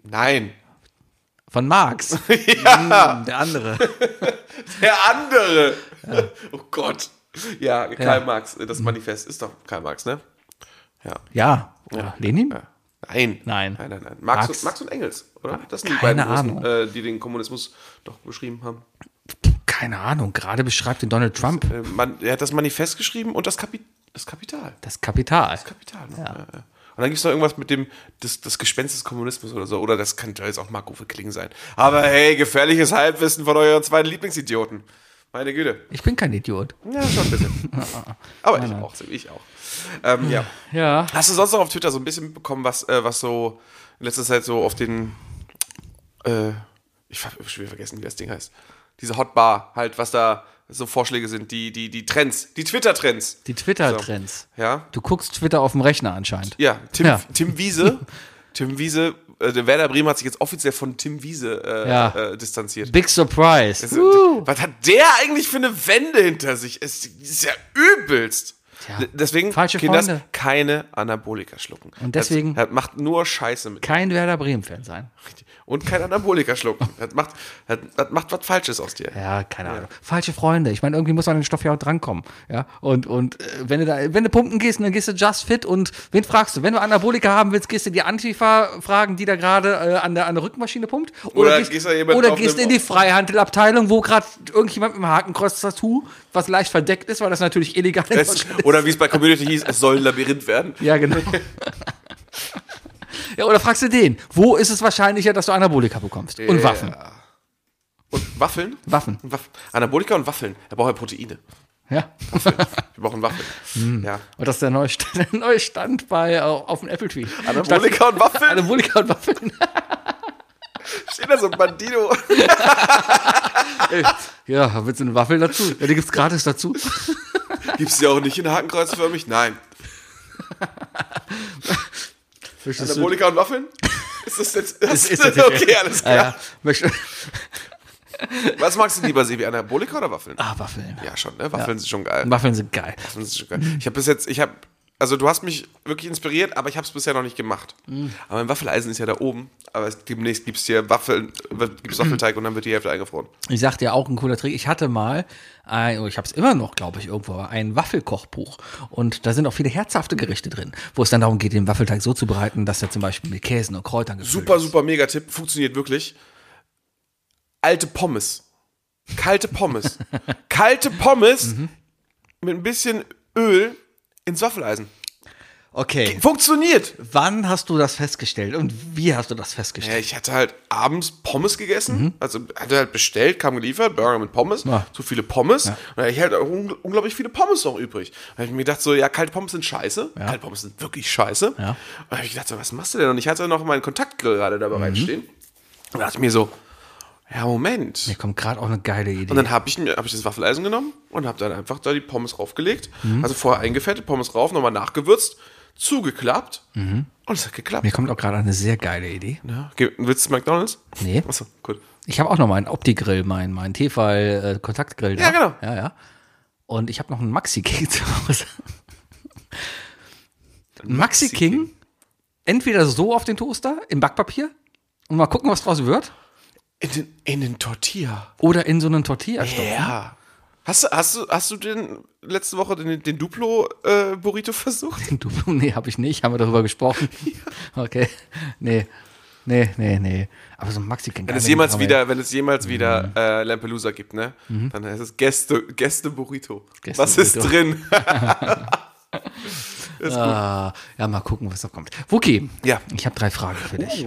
Nein. Von Marx. *laughs* ja. Der andere. *laughs* Der andere. Oh Gott. Ja, Karl Marx. Das Manifest ist doch Karl Marx, ne? Ja. Ja. Oder Lenin? ja. Nein. Nein. Nein, nein, nein. Marx, Marx. Und, Marx und Engels, oder? Das sind die Keine beiden Ahnung. Großen, äh, die den Kommunismus doch beschrieben haben. Keine Ahnung. Gerade beschreibt den Donald Trump Äh, man, er hat das Manifest geschrieben und das, Kapi das Kapital. das Kapital. Kapital. Ne? Ja. Und dann gibt es noch irgendwas mit dem, das, das Gespenst des Kommunismus oder so. Oder das könnte jetzt auch Marco Kling sein. Aber hey, gefährliches Halbwissen von euren zwei Lieblingsidioten. Meine Güte. Ich bin kein Idiot. Ja, schon ein bisschen. *laughs* Aber ich auch, ich auch. Ähm, ja. Ja. Hast du sonst noch auf Twitter so ein bisschen mitbekommen, was, äh, was so in letzter Zeit so auf den, äh, ich habe schon wieder vergessen, wie das Ding heißt. Diese Hotbar, halt, was da so Vorschläge sind, die, die, die Trends, die Twitter-Trends. Die Twitter-Trends. Ja. Du guckst Twitter auf dem Rechner anscheinend. Ja, Tim, Ja. Tim Wiese. *laughs* Tim Wiese, äh, der Werder Bremen hat sich jetzt offiziell von Tim Wiese äh, Ja. äh, distanziert. Big Surprise. Also, Was hat der eigentlich für eine Wende hinter sich? Es ist ja übelst. Tja, Deswegen, falsche Kinders, Freunde. keine Anabolika schlucken. Und deswegen- Das, das macht nur Scheiße mit. Kein Werder Bremen-Fan sein. Und kein Anabolika schlucken. Das macht, das, das macht was Falsches aus dir. Ja, keine Ahnung. Falsche Freunde. Ich meine, irgendwie muss man an den Stoff ja auch drankommen. Ja, und, und äh, wenn du da, wenn du pumpen gehst, dann gehst du just fit und wen fragst du? Wenn du Anabolika haben willst, gehst du die Antifa fragen, die da gerade äh, an, der, an der Rückmaschine pumpt. Oder gehst du jemand oder gehst in die Freihandelabteilung, wo gerade irgendjemand mit einem Hakenkreuz-Tattoo, was leicht verdeckt ist, weil das natürlich illegal ist. Oder wie es bei Community hieß, es soll ein Labyrinth werden. Ja, genau. ja, oder fragst du den, wo ist es wahrscheinlicher, dass du Anabolika bekommst? Und Waffen. Und Waffeln? Waffen. Waff Anabolika und Waffeln. Er braucht ja Proteine. Ja. Wir brauchen Waffeln. Hm. Ja. Und das ist der neue Stand, *laughs* der neue Stand bei, äh, auf dem Apple Tree. Anabolika und Waffeln? Anabolika und Waffeln. *laughs* Steht da so ein Bandito. *laughs* ja, willst du eine Waffel dazu? Ja, die gibt's gratis dazu. Gibt's die auch nicht in Hakenkreuzförmig? Nein. Anabolika und Waffeln? Ist das jetzt. Das Ist, ist das okay, alles Ah, klar. ja. Möchte- Was magst du lieber, Sebi? Anabolika oder Waffeln? Ah, Waffeln. Ja, schon, ne? Waffeln sind schon geil. Waffeln sind geil. Waffeln sind schon geil. Ich habe bis jetzt, ich habe, also du hast mich wirklich inspiriert, aber ich habe es bisher noch nicht gemacht. Mhm. Aber mein Waffeleisen ist ja da oben. Aber es, demnächst gibt's hier Waffeln, gibt's Waffelteig und dann wird die Hälfte eingefroren. Ich sagte ja auch ein cooler Trick. Ich hatte mal, ein, oh, ich habe es immer noch, glaube ich, irgendwo, ein Waffelkochbuch. Und da sind auch viele herzhafte Gerichte drin, wo es dann darum geht, den Waffelteig so zu bereiten, dass er zum Beispiel mit Käsen und Kräutern gefüllt Super, ist. super mega Tipp. Funktioniert wirklich. Alte Pommes. Kalte Pommes. *laughs* Kalte Pommes Mhm. mit ein bisschen Öl ins Waffeleisen. Okay. Funktioniert. Wann hast du das festgestellt und wie hast du das Ja, festgestellt? ich hatte halt abends Pommes gegessen. Also hatte halt bestellt, kam geliefert, Burger mit Pommes. Mhm. Ja. So viele Pommes. Und dann hatte ich halt auch ungl unglaublich viele Pommes noch übrig. Da habe ich mir gedacht, so, ja, kalte Pommes sind scheiße. Kalte Pommes sind wirklich scheiße. Ja. Und da habe ich gedacht, so, was machst du denn? Und ich hatte noch meinen Kontaktgrill gerade Mhm. da bereitstehen. Und da dachte ich mir so, ja, Moment. Mir kommt gerade auch eine geile Idee. Und dann habe ich, mir- hab ich das Waffeleisen genommen und habe dann einfach da die Pommes raufgelegt. Mhm. Also vorher eingefettet, Pommes rauf, nochmal nachgewürzt, zugeklappt. Mhm. Und es hat geklappt. Mir kommt auch gerade eine sehr geile Idee. Ja. Willst du McDonalds? Nee. Achso, gut. Ich habe auch noch meinen Opti-Grill, meinen mein Tefal-Kontaktgrill. Ja, genau. Ja, ja. Und ich habe noch einen Maxi-King *laughs* zu Hause. Ein Maxi-King, entweder so auf den Toaster, im Backpapier, und mal gucken, was draus wird, In den, in den Tortilla. oder in so einen Tortilla-Stoff. Ja. Hast du, hast du, hast du den letzte Woche den, den Duplo-Burrito versucht? Du, nee, habe ich nicht. Haben wir darüber gesprochen? *laughs* Okay. Nee. Nee, nee, nee. Aber so ein Maxi kennt Wenn es jemals wieder, wenn es jemals wieder äh, Lampelusa gibt, ne? Dann heißt es Gäste, Gäste Burrito. Gäste Was ist Burrito. drin? *laughs* Ah, ja, mal gucken, was da kommt. Wookie, Ja. ich habe drei Fragen für dich.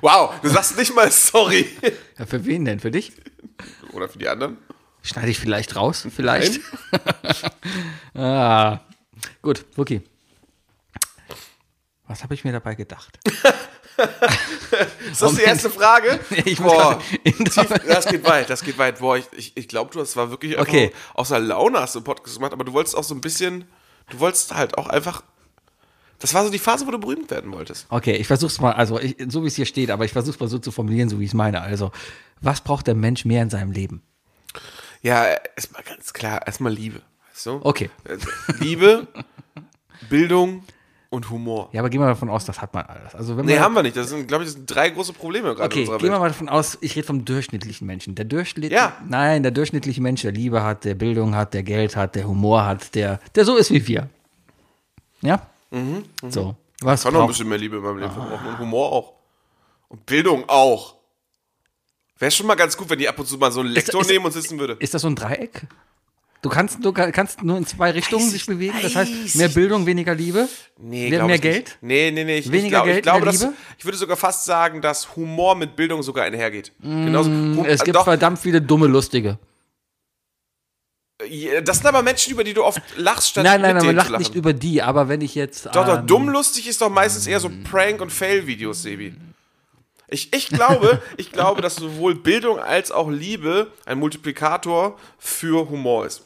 Wow, du sagst nicht mal sorry. Ja, für wen denn? Für dich? Oder für die anderen? Schneide ich vielleicht raus? Vielleicht? *laughs* ah, gut, Wookie. Was habe ich mir dabei gedacht? *laughs* Ist das die erste Frage? *laughs* Ich Boah, tief, das geht weit, das geht weit. Boah, ich, ich, ich glaube, du hast zwar wirklich Okay. aus der Laune hast du einen Podcast gemacht, aber du wolltest auch so ein bisschen, du wolltest halt auch einfach, das war so die Phase, wo du berühmt werden wolltest. Okay, ich versuch's mal, also ich, so wie es hier steht, aber ich versuch's mal so zu formulieren, so wie ich es meine. Also, was braucht der Mensch mehr in seinem Leben? Ja, erstmal ganz klar, erstmal Liebe. Weißt du? Okay. Äh, Liebe, *laughs* Bildung und Humor. Ja, aber gehen wir davon aus, das hat man alles. Also wenn Nee, man, haben wir nicht. Das sind, glaube ich, das sind drei große Probleme gerade in Okay, gehen wir mal davon aus, ich rede vom durchschnittlichen Menschen. Der durchschnittliche, Ja. nein, der durchschnittliche Mensch, der Liebe hat, der Bildung hat, der Geld hat, der Humor hat, der, der so ist wie wir. Ja? So. Was Ich kann noch ein bisschen mehr Liebe in meinem Leben verbrauchen und Humor auch. Und Bildung auch. Wäre schon mal ganz gut, wenn die ab und zu mal so einen Lektor ist- nehmen und sitzen würde. ist das so ein Dreieck? Du kannst, du kannst nur in zwei Richtungen Weiß sich ich- bewegen. Das heißt, mehr ich Bildung, weniger Liebe. Nee, mehr mehr ich nicht. Geld. Nee, nee, nee. Ich, Weniger ich glaub, Geld, ich glaube, mehr dass, Liebe? ich würde sogar fast sagen, dass Humor mit Bildung sogar einhergeht. Genauso, Hum- Es gibt doch, verdammt viele dumme, lustige. Ja, das sind aber Menschen, über die du oft lachst, statt Nein, nein, nein, man lacht nicht über die, aber wenn ich jetzt. Doch, doch, ähm, dumm lustig ist doch meistens eher so Prank- und Fail-Videos, Sebi. Ich, ich glaube, *laughs* ich glaube, dass sowohl Bildung als auch Liebe ein Multiplikator für Humor ist.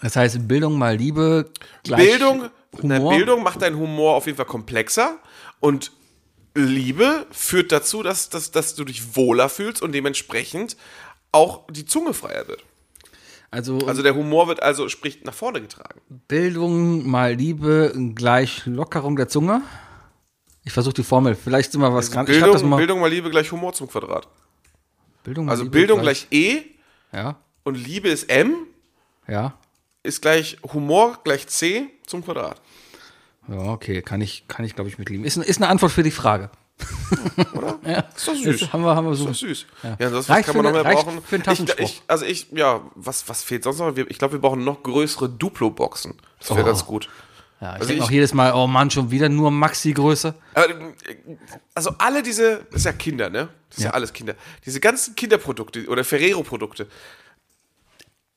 Das heißt, Bildung mal Liebe. Gleich Bildung, na, Humor. Bildung macht deinen Humor auf jeden Fall komplexer und Liebe führt dazu, dass, dass, dass du dich wohler fühlst und dementsprechend auch die Zunge freier wird. Also, Also der Humor wird also, sprich, nach vorne getragen. Bildung mal Liebe gleich Lockerung der Zunge. Ich versuche die Formel. Vielleicht sind wir was ganz. schreib das Bildung, mal. Bildung mal Liebe gleich Humor zum Quadrat. Bildung mal Also Liebe Bildung gleich E Ja, und Liebe ist M, ja. ist gleich Humor gleich C zum Quadrat. Ja, okay. Kann ich, kann ich glaube ich, mitleben. Ist, ist eine Antwort für die Frage. *laughs* Oder? Ja. Ist doch süß. Ist, haben wir, haben wir so. Ist doch süß. Ja, Ja. das kann man noch mehr brauchen. für einen ich, ich, also ich, ja, was, was fehlt sonst noch? Ich glaube, wir brauchen noch größere Duplo-Boxen. Das wäre Oh. ganz gut. Ja, ich Also denke auch jedes Mal, oh Mann, schon wieder nur Maxi-Größe. Also alle diese, das ist ja Kinder, ne? Das ist ja, Ja. alles Kinder. Diese ganzen Kinderprodukte oder Ferrero-Produkte.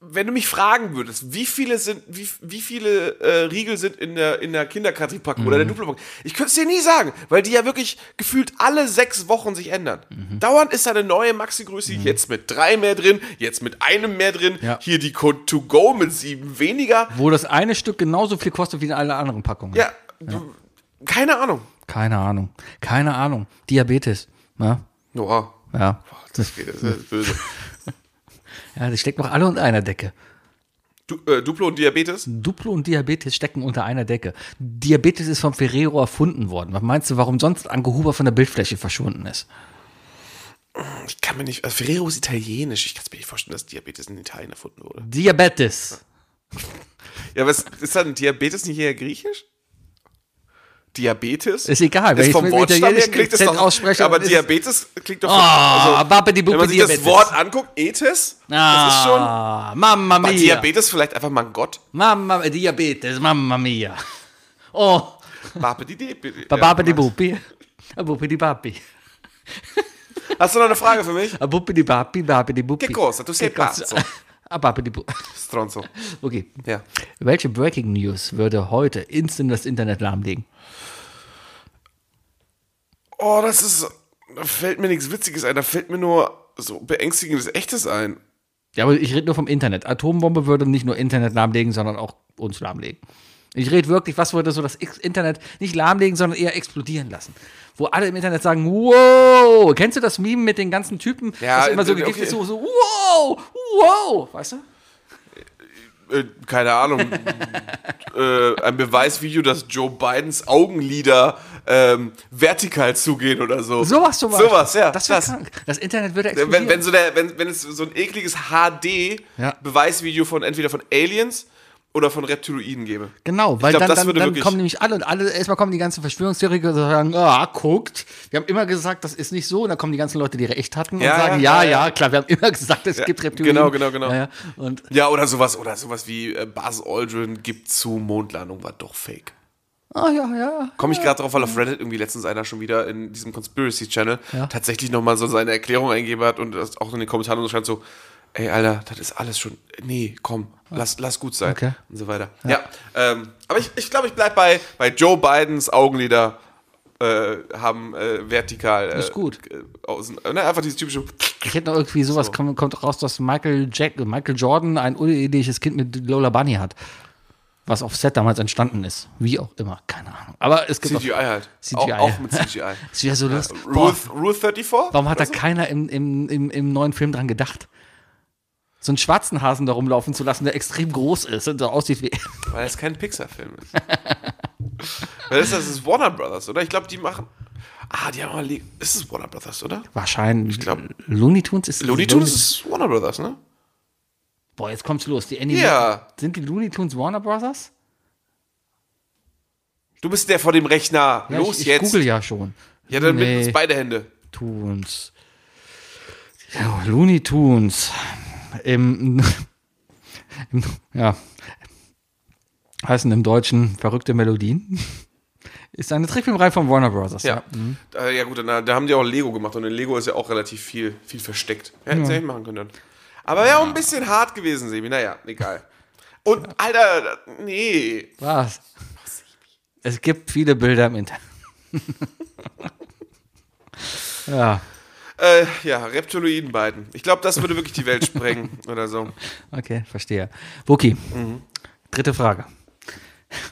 Wenn du mich fragen würdest, wie viele sind, wie, wie viele äh, Riegel sind in der, in der Kinderkatripackung oder der Duplo-Packung, ich könnte es dir nie sagen, weil die ja wirklich gefühlt alle sechs Wochen sich ändern. Dauernd ist da eine neue Maxi-Größe, jetzt mit drei mehr drin, jetzt mit einem mehr drin, Ja. hier die Code to go mit sieben weniger. Wo das eine Stück genauso viel kostet wie alle anderen Packungen. Ja, du, keine Ahnung. Keine Ahnung. Keine Ahnung. Diabetes. Ja. Oha, Ja. das geht, das ist böse. *laughs* Ja, die stecken doch alle unter einer Decke. Du, äh, Duplo und Diabetes? Duplo und Diabetes stecken unter einer Decke. Diabetes ist von Ferrero erfunden worden. Was meinst du, warum sonst Anke Huber von der Bildfläche verschwunden ist? Ich kann mir nicht. Also Ferrero ist italienisch. Ich kann mir nicht vorstellen, dass Diabetes in Italien erfunden wurde. Diabetes. Ja, was ist dann Diabetes nicht eher griechisch? Diabetes? Ist egal, Ist ich vom Wortstamm her klingt es doch. ausspreche, aber Diabetes klingt doch. Oh, also, wenn man sich das Diabetes. Wort anguckt, Etis, das ist schon. Ah, Mamma War mia. Diabetes vielleicht einfach mal ein Gott? Mamma, Diabetes, Mamma mia. Oh, Babe die Diabetes. Bababa di Bupi. Di. Hast du noch eine Frage für mich? Bupi di Papi, Babi di Bupi. Che cosa? Tu sei pazzo. Aber die Stronzo. Okay. Ja. Welche Breaking News würde heute instant das Internet lahmlegen? Oh, das ist. Da fällt mir nichts Witziges ein. Da fällt mir nur so beängstigendes Echtes ein. Ja, aber ich rede nur vom Internet. Atombombe würde nicht nur Internet lahmlegen, sondern auch uns lahmlegen. Ich rede wirklich, was würde so das Internet nicht lahmlegen, sondern eher explodieren lassen. Wo alle im Internet sagen, wow, kennst du das Meme mit den ganzen Typen? Ja, das immer so okay. ist, so, so, wow, wow, weißt du? Äh, keine Ahnung. *laughs* äh, ein Beweisvideo, dass Joe Bidens Augenlider ähm, vertikal zugehen oder so. Sowas zum Beispiel. Sowas, ja. Das, wär krass. krank. das Internet würde explodieren. Wenn, wenn, so der, wenn, wenn es so ein ekliges Ja. HD-Beweisvideo von entweder von Aliens oder von Reptiloiden gäbe. Genau, weil glaub, dann, dann, dann kommen nämlich alle und alle, erstmal kommen die ganzen Verschwörungstheoretiker und sagen, ah, guckt, wir haben immer gesagt, das ist nicht so. Und dann kommen die ganzen Leute, die recht hatten Ja, und sagen, ja, ja, ja, ja, ja. klar, wir haben immer gesagt, es gibt Reptilien. genau, genau, genau. Ja, ja. Und Ja, oder sowas, oder sowas wie äh, Buzz Aldrin gibt zu, Mondlandung war doch fake. Ah, ja, ja. Komme ich gerade drauf, weil auf Reddit irgendwie letztens einer schon wieder in diesem Conspiracy Channel Ja. tatsächlich nochmal so seine Erklärung eingegeben hat und das auch in den Kommentaren so scheint so, ey, Alter, das ist alles schon, nee, komm, lass, lass gut sein Okay. und so weiter. Ja, ähm, aber ich glaube, ich, glaub, ich bleib bei, bei Joe Bidens Augenlider äh, haben äh, vertikal äh, Ist gut. äh, außen, ne, einfach dieses typische Ich hätte noch irgendwie sowas, kommt, kommt raus, dass Michael, Jack, Michael Jordan ein uneheliches Kind mit Lola Bunny hat. Was auf Set damals entstanden ist. Wie auch immer, keine Ahnung. Aber es gibt CGI halt. CGI, Auch, auch *laughs* ja. mit CGI. Auch, es wäre so lustig. Boah, Rule, Rule 34? warum hat da so? keiner im, im, im, im neuen Film dran gedacht? So einen schwarzen Hasen da rumlaufen zu lassen, der extrem groß ist und so aussieht wie. *laughs* Weil es kein Pixar-Film ist. Weil das, das ist Warner Brothers, oder? Ich glaube, die machen. Ah, die haben mal. Ist es Warner Brothers, oder? Wahrscheinlich. Ich glaub- Looney Tunes ist. Looney Tunes ist Warner Brothers, ne? Boah, jetzt kommt's los. Die Anime Ja. Sind die Looney Tunes Warner Brothers? Du bist der vor dem Rechner. Ja, Los ich, ich jetzt. google ja schon. Ja, dann mit Nee. uns beide Hände. Tunes. Ja, Looney Tunes. Im, *laughs* im, ja. Heißen im Deutschen verrückte Melodien. Ist eine Trickfilmreihe von Warner Brothers. Ja. Da, ja, gut, da, da haben die auch Lego gemacht und in Lego ist ja auch relativ viel, viel versteckt. Hätten sie echt machen können. Aber wäre auch ein bisschen hart gewesen, Sebi. Naja, egal. Und, Alter, nee. Was? Es gibt viele Bilder im Internet. *laughs* ja, Äh, ja, Reptiloiden beiden. Ich glaube, das würde wirklich die Welt sprengen *laughs* oder so. okay, verstehe. Wookie, Mhm. dritte Frage.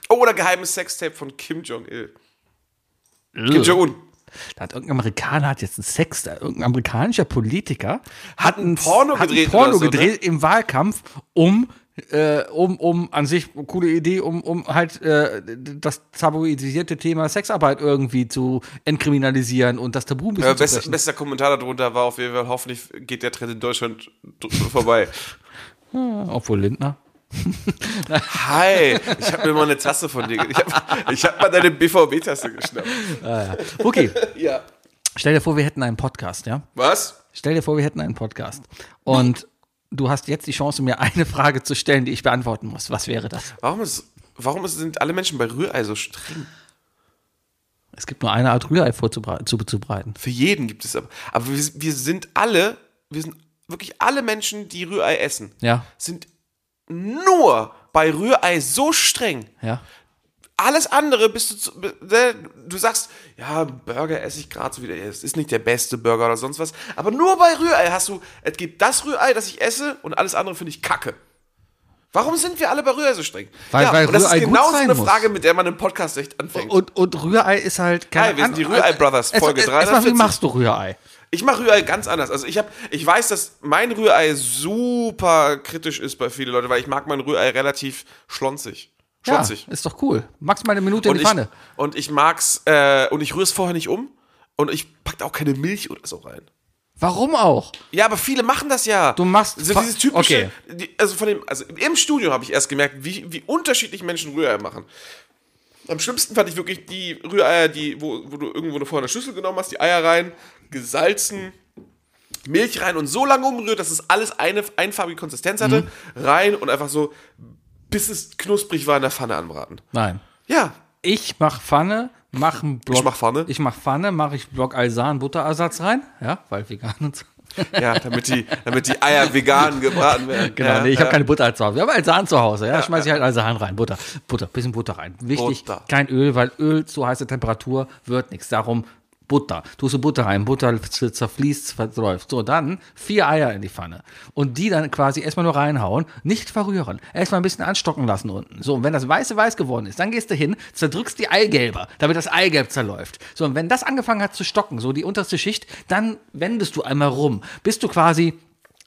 Oh, oder geheimes Sextape von Kim Jong-il. Kim Jong-un. Da hat irgendein Amerikaner hat jetzt einen Sex, irgendein amerikanischer Politiker Hat ein Porno hat gedreht ein Porno so, ne? gedreht im Wahlkampf, um äh, um, um an sich coole Idee, um, um halt äh, das tabuisierte Thema Sexarbeit irgendwie zu entkriminalisieren und das Tabu ein bisschen Äh, zu bester, Kommentar darunter war auf jeden Fall, hoffentlich geht der Trend in Deutschland vorbei. Obwohl Lindner. *laughs* Hi, ich habe mir mal eine Tasse von dir. Ich habe ich hab mal deine BVB-Tasse geschnappt. Okay, *laughs* Ja. stell dir vor, wir hätten einen Podcast, ja? Was? Stell dir vor, wir hätten einen Podcast. Und du hast jetzt die Chance, mir eine Frage zu stellen, die ich beantworten muss. Was wäre das? Warum, ist, warum sind alle Menschen bei Rührei so streng? Es gibt nur eine Art Rührei vorzubereiten. Zu, zubereiten. Für jeden gibt es aber. Aber wir, wir sind alle, wir sind wirklich alle Menschen, die Rührei essen, Ja, sind nur bei Rührei so streng. ja. Alles andere bist du, zu, ne, du sagst, ja, Burger esse ich gerade so wieder, es ist nicht der beste Burger oder sonst was, aber nur bei Rührei hast du, es gibt das Rührei, das ich esse und alles andere finde ich kacke. Warum sind wir alle bei Rührei so streng? Weil- ja, weil und das Rührei ist genau so eine muss. Frage, mit der man im Podcast echt anfängt. Und, und Rührei ist halt keine Hi, wir sind die Rührei Brothers, es- Folge es- Erstmal, wie 340. machst du Rührei? Ich mache Rührei ganz anders. Also ich habe, ich weiß, dass mein Rührei super kritisch ist bei vielen Leuten, weil ich mag mein Rührei relativ schlonzig. Ja, Schlonzig. ist doch cool. Magst mal eine Minute in und die ich, Pfanne. und ich mag's, äh, und ich rühre es vorher nicht um. Und ich pack da auch keine Milch oder so rein. Warum auch? Ja, aber viele machen das ja. Du machst so fa- dieses typische. okay. Die, also von dem, also im Studio habe ich erst gemerkt, wie, wie unterschiedlich Menschen Rührei machen. Am schlimmsten fand ich wirklich die Rühreier, die, wo, wo du irgendwo vorher eine Schüssel genommen hast, die Eier rein, gesalzen, Milch rein und so lange umgerührt, dass es alles eine einfarbige Konsistenz hatte, Mhm. rein und einfach so, bis es knusprig war in der Pfanne anbraten. Nein. Ja, Ich mach Pfanne, mach einen Block. Ich mach Pfanne? Ich mach Pfanne, mache ich Block Alsan Butterersatz rein. Ja, weil vegan und so. Ja, damit die, damit die Eier vegan gebraten werden. *laughs* Genau, ja, nee, ich habe ja. keine Butter zu Hause. Wir haben Sahne zu Hause, ja. Schmeiß ich halt Sahne rein. Butter, Butter, bisschen Butter rein. Wichtig, Butter. kein Öl, weil Öl zu heißer Temperatur wird nichts. Darum Butter. Tust du Butter rein, Butter zerfließt, verläuft. So, dann vier Eier in die Pfanne. Und die dann quasi erstmal nur reinhauen, nicht verrühren. Erstmal ein bisschen anstocken lassen unten. So, und wenn das Weiße weiß geworden ist, dann gehst du hin, zerdrückst die Eigelber, damit das Eigelb zerläuft. So, und wenn das angefangen hat zu stocken, so die unterste Schicht, dann wendest du einmal rum, bis du quasi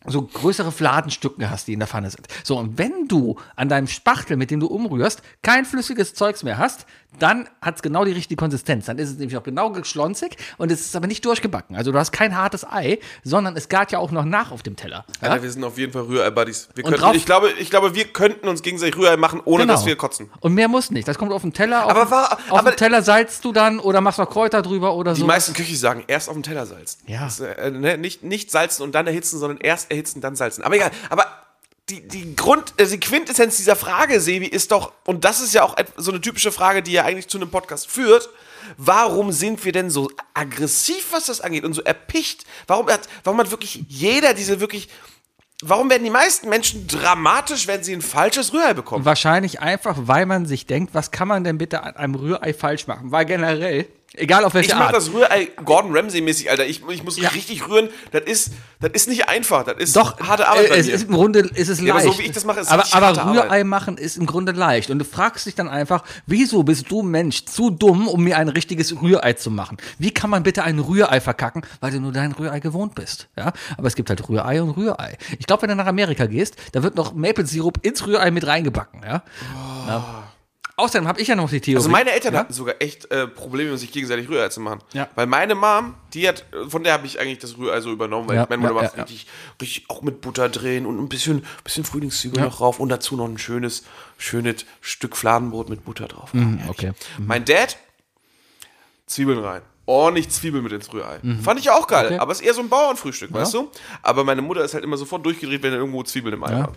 so größere Fladenstücken hast, die in der Pfanne sind. So, und wenn du an deinem Spachtel, mit dem du umrührst, kein flüssiges Zeugs mehr hast, dann hat es genau die richtige Konsistenz. Dann ist es nämlich auch genau geschlonzig und es ist aber nicht durchgebacken. Also du hast kein hartes Ei, sondern es gart ja auch noch nach auf dem Teller. Ja? Alter, wir sind auf jeden Fall Rührei-Buddies. Ich glaube, ich glaube, wir könnten uns gegenseitig Rührei machen, ohne Genau. dass wir kotzen. Und mehr muss nicht. Das kommt auf den Teller. Auf, Aber war- auf aber- den Teller salzt du dann oder machst noch Kräuter drüber oder Die so. meisten Köche sagen, erst auf dem Teller salzen. Ja. Das, äh, ne, nicht, nicht salzen und dann erhitzen, sondern erst erhitzen, dann salzen. Aber egal. Aber die, die Grund, äh, die Quintessenz dieser Frage, Sebi, ist doch, und das ist ja auch so eine typische Frage, die ja eigentlich zu einem Podcast führt, warum sind wir denn so aggressiv, was das angeht und so erpicht? Warum hat, warum hat wirklich jeder diese wirklich, warum werden die meisten Menschen dramatisch, wenn sie ein falsches Rührei bekommen? Wahrscheinlich einfach, weil man sich denkt, was kann man denn bitte an einem Rührei falsch machen? Weil generell, egal auf welche Ich mach Art. das Rührei Gordon Ramsay-mäßig, Alter. Ich, ich muss Ja. richtig rühren. Das ist, das ist nicht einfach. Das ist Doch, harte Arbeit äh, bei es mir. ist im Grunde ist es Ja, aber leicht. so wie ich das mache, ist aber, aber harte Arbeit. Rührei machen ist im Grunde leicht. Und du fragst dich dann einfach, wieso bist du Mensch zu dumm, um mir ein richtiges Rührei zu machen? Wie kann man bitte ein Rührei verkacken, weil du nur dein Rührei gewohnt bist? Ja, aber es gibt halt Rührei und Rührei. Ich glaube, wenn du nach Amerika gehst, da wird noch Maple Sirup ins Rührei mit reingebacken. Ja. ja. Außerdem habe ich ja noch die Theorie. Also meine Eltern ja? hatten sogar echt äh, Probleme, sich gegenseitig Rührei zu machen. Ja. Weil meine Mom, die hat, von der habe ich eigentlich das Rührei so übernommen, weil Ja, meine Mutter ja, macht richtig, richtig auch mit Butter drehen und ein bisschen, bisschen Frühlingszwiebel noch drauf und dazu noch ein schönes, schönes Stück Fladenbrot mit Butter drauf. Mhm, okay. Mein Dad, Zwiebeln rein. Ordentlich Zwiebeln mit ins Rührei. Fand ich auch geil, Mhm. Okay. aber ist eher so ein Bauernfrühstück, weißt du? Aber meine Mutter ist halt immer sofort durchgedreht, wenn er irgendwo Zwiebeln im Ei Ja. war.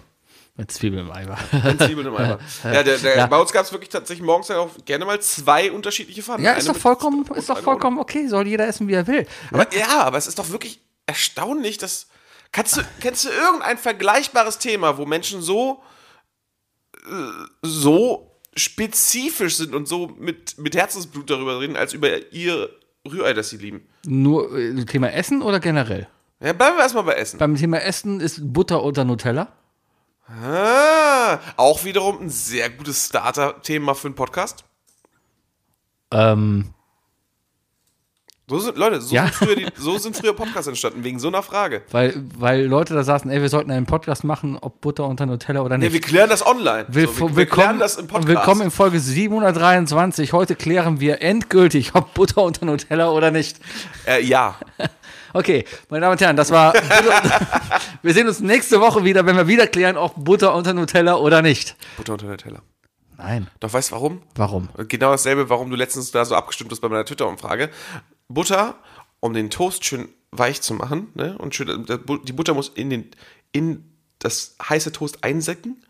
Mit Zwiebeln im Ei war. Wenn Zwiebeln im Ei war. *laughs* Ja, der, der, Ja. bei uns gab es wirklich tatsächlich morgens auch gerne mal zwei unterschiedliche Pfannen. Ja, ist doch mit vollkommen, ist doch vollkommen okay. Soll jeder essen, wie er will. Aber, ja, aber es ist doch wirklich erstaunlich, dass. Kannst du, kennst du irgendein vergleichbares Thema, wo Menschen so, äh, so spezifisch sind und so mit, mit Herzensblut darüber reden, als über ihr Rührei, das sie lieben? Nur äh, Thema Essen oder generell? Ja, bleiben wir erstmal bei Essen. Beim Thema Essen ist Butter unter Nutella. Ah, auch wiederum ein sehr gutes Starter-Thema für einen Podcast. Ähm, So sind, Leute, so, Ja. sind früher die, *laughs* so sind früher Podcasts entstanden, wegen so einer Frage. weil, weil Leute da saßen, ey, wir sollten einen Podcast machen, ob Butter unter Nutella oder Nee, nicht. wir klären das online. Will- so, wir, wir klären das im Podcast. willkommen in Folge 723. Heute klären wir endgültig, ob Butter unter Nutella oder nicht. äh, ja. *laughs* Okay, meine Damen und Herren, das war. *laughs* wir sehen uns nächste Woche wieder, wenn wir wieder klären, ob Butter unter Nutella oder nicht. Butter unter Teller. Nein. Doch weißt du warum? Warum? Genau dasselbe, warum du letztens da so abgestimmt hast bei meiner Twitter-Umfrage. Butter, um den Toast schön weich zu machen, ne? Und schön, die Butter muss in, den, in das heiße Toast einsecken.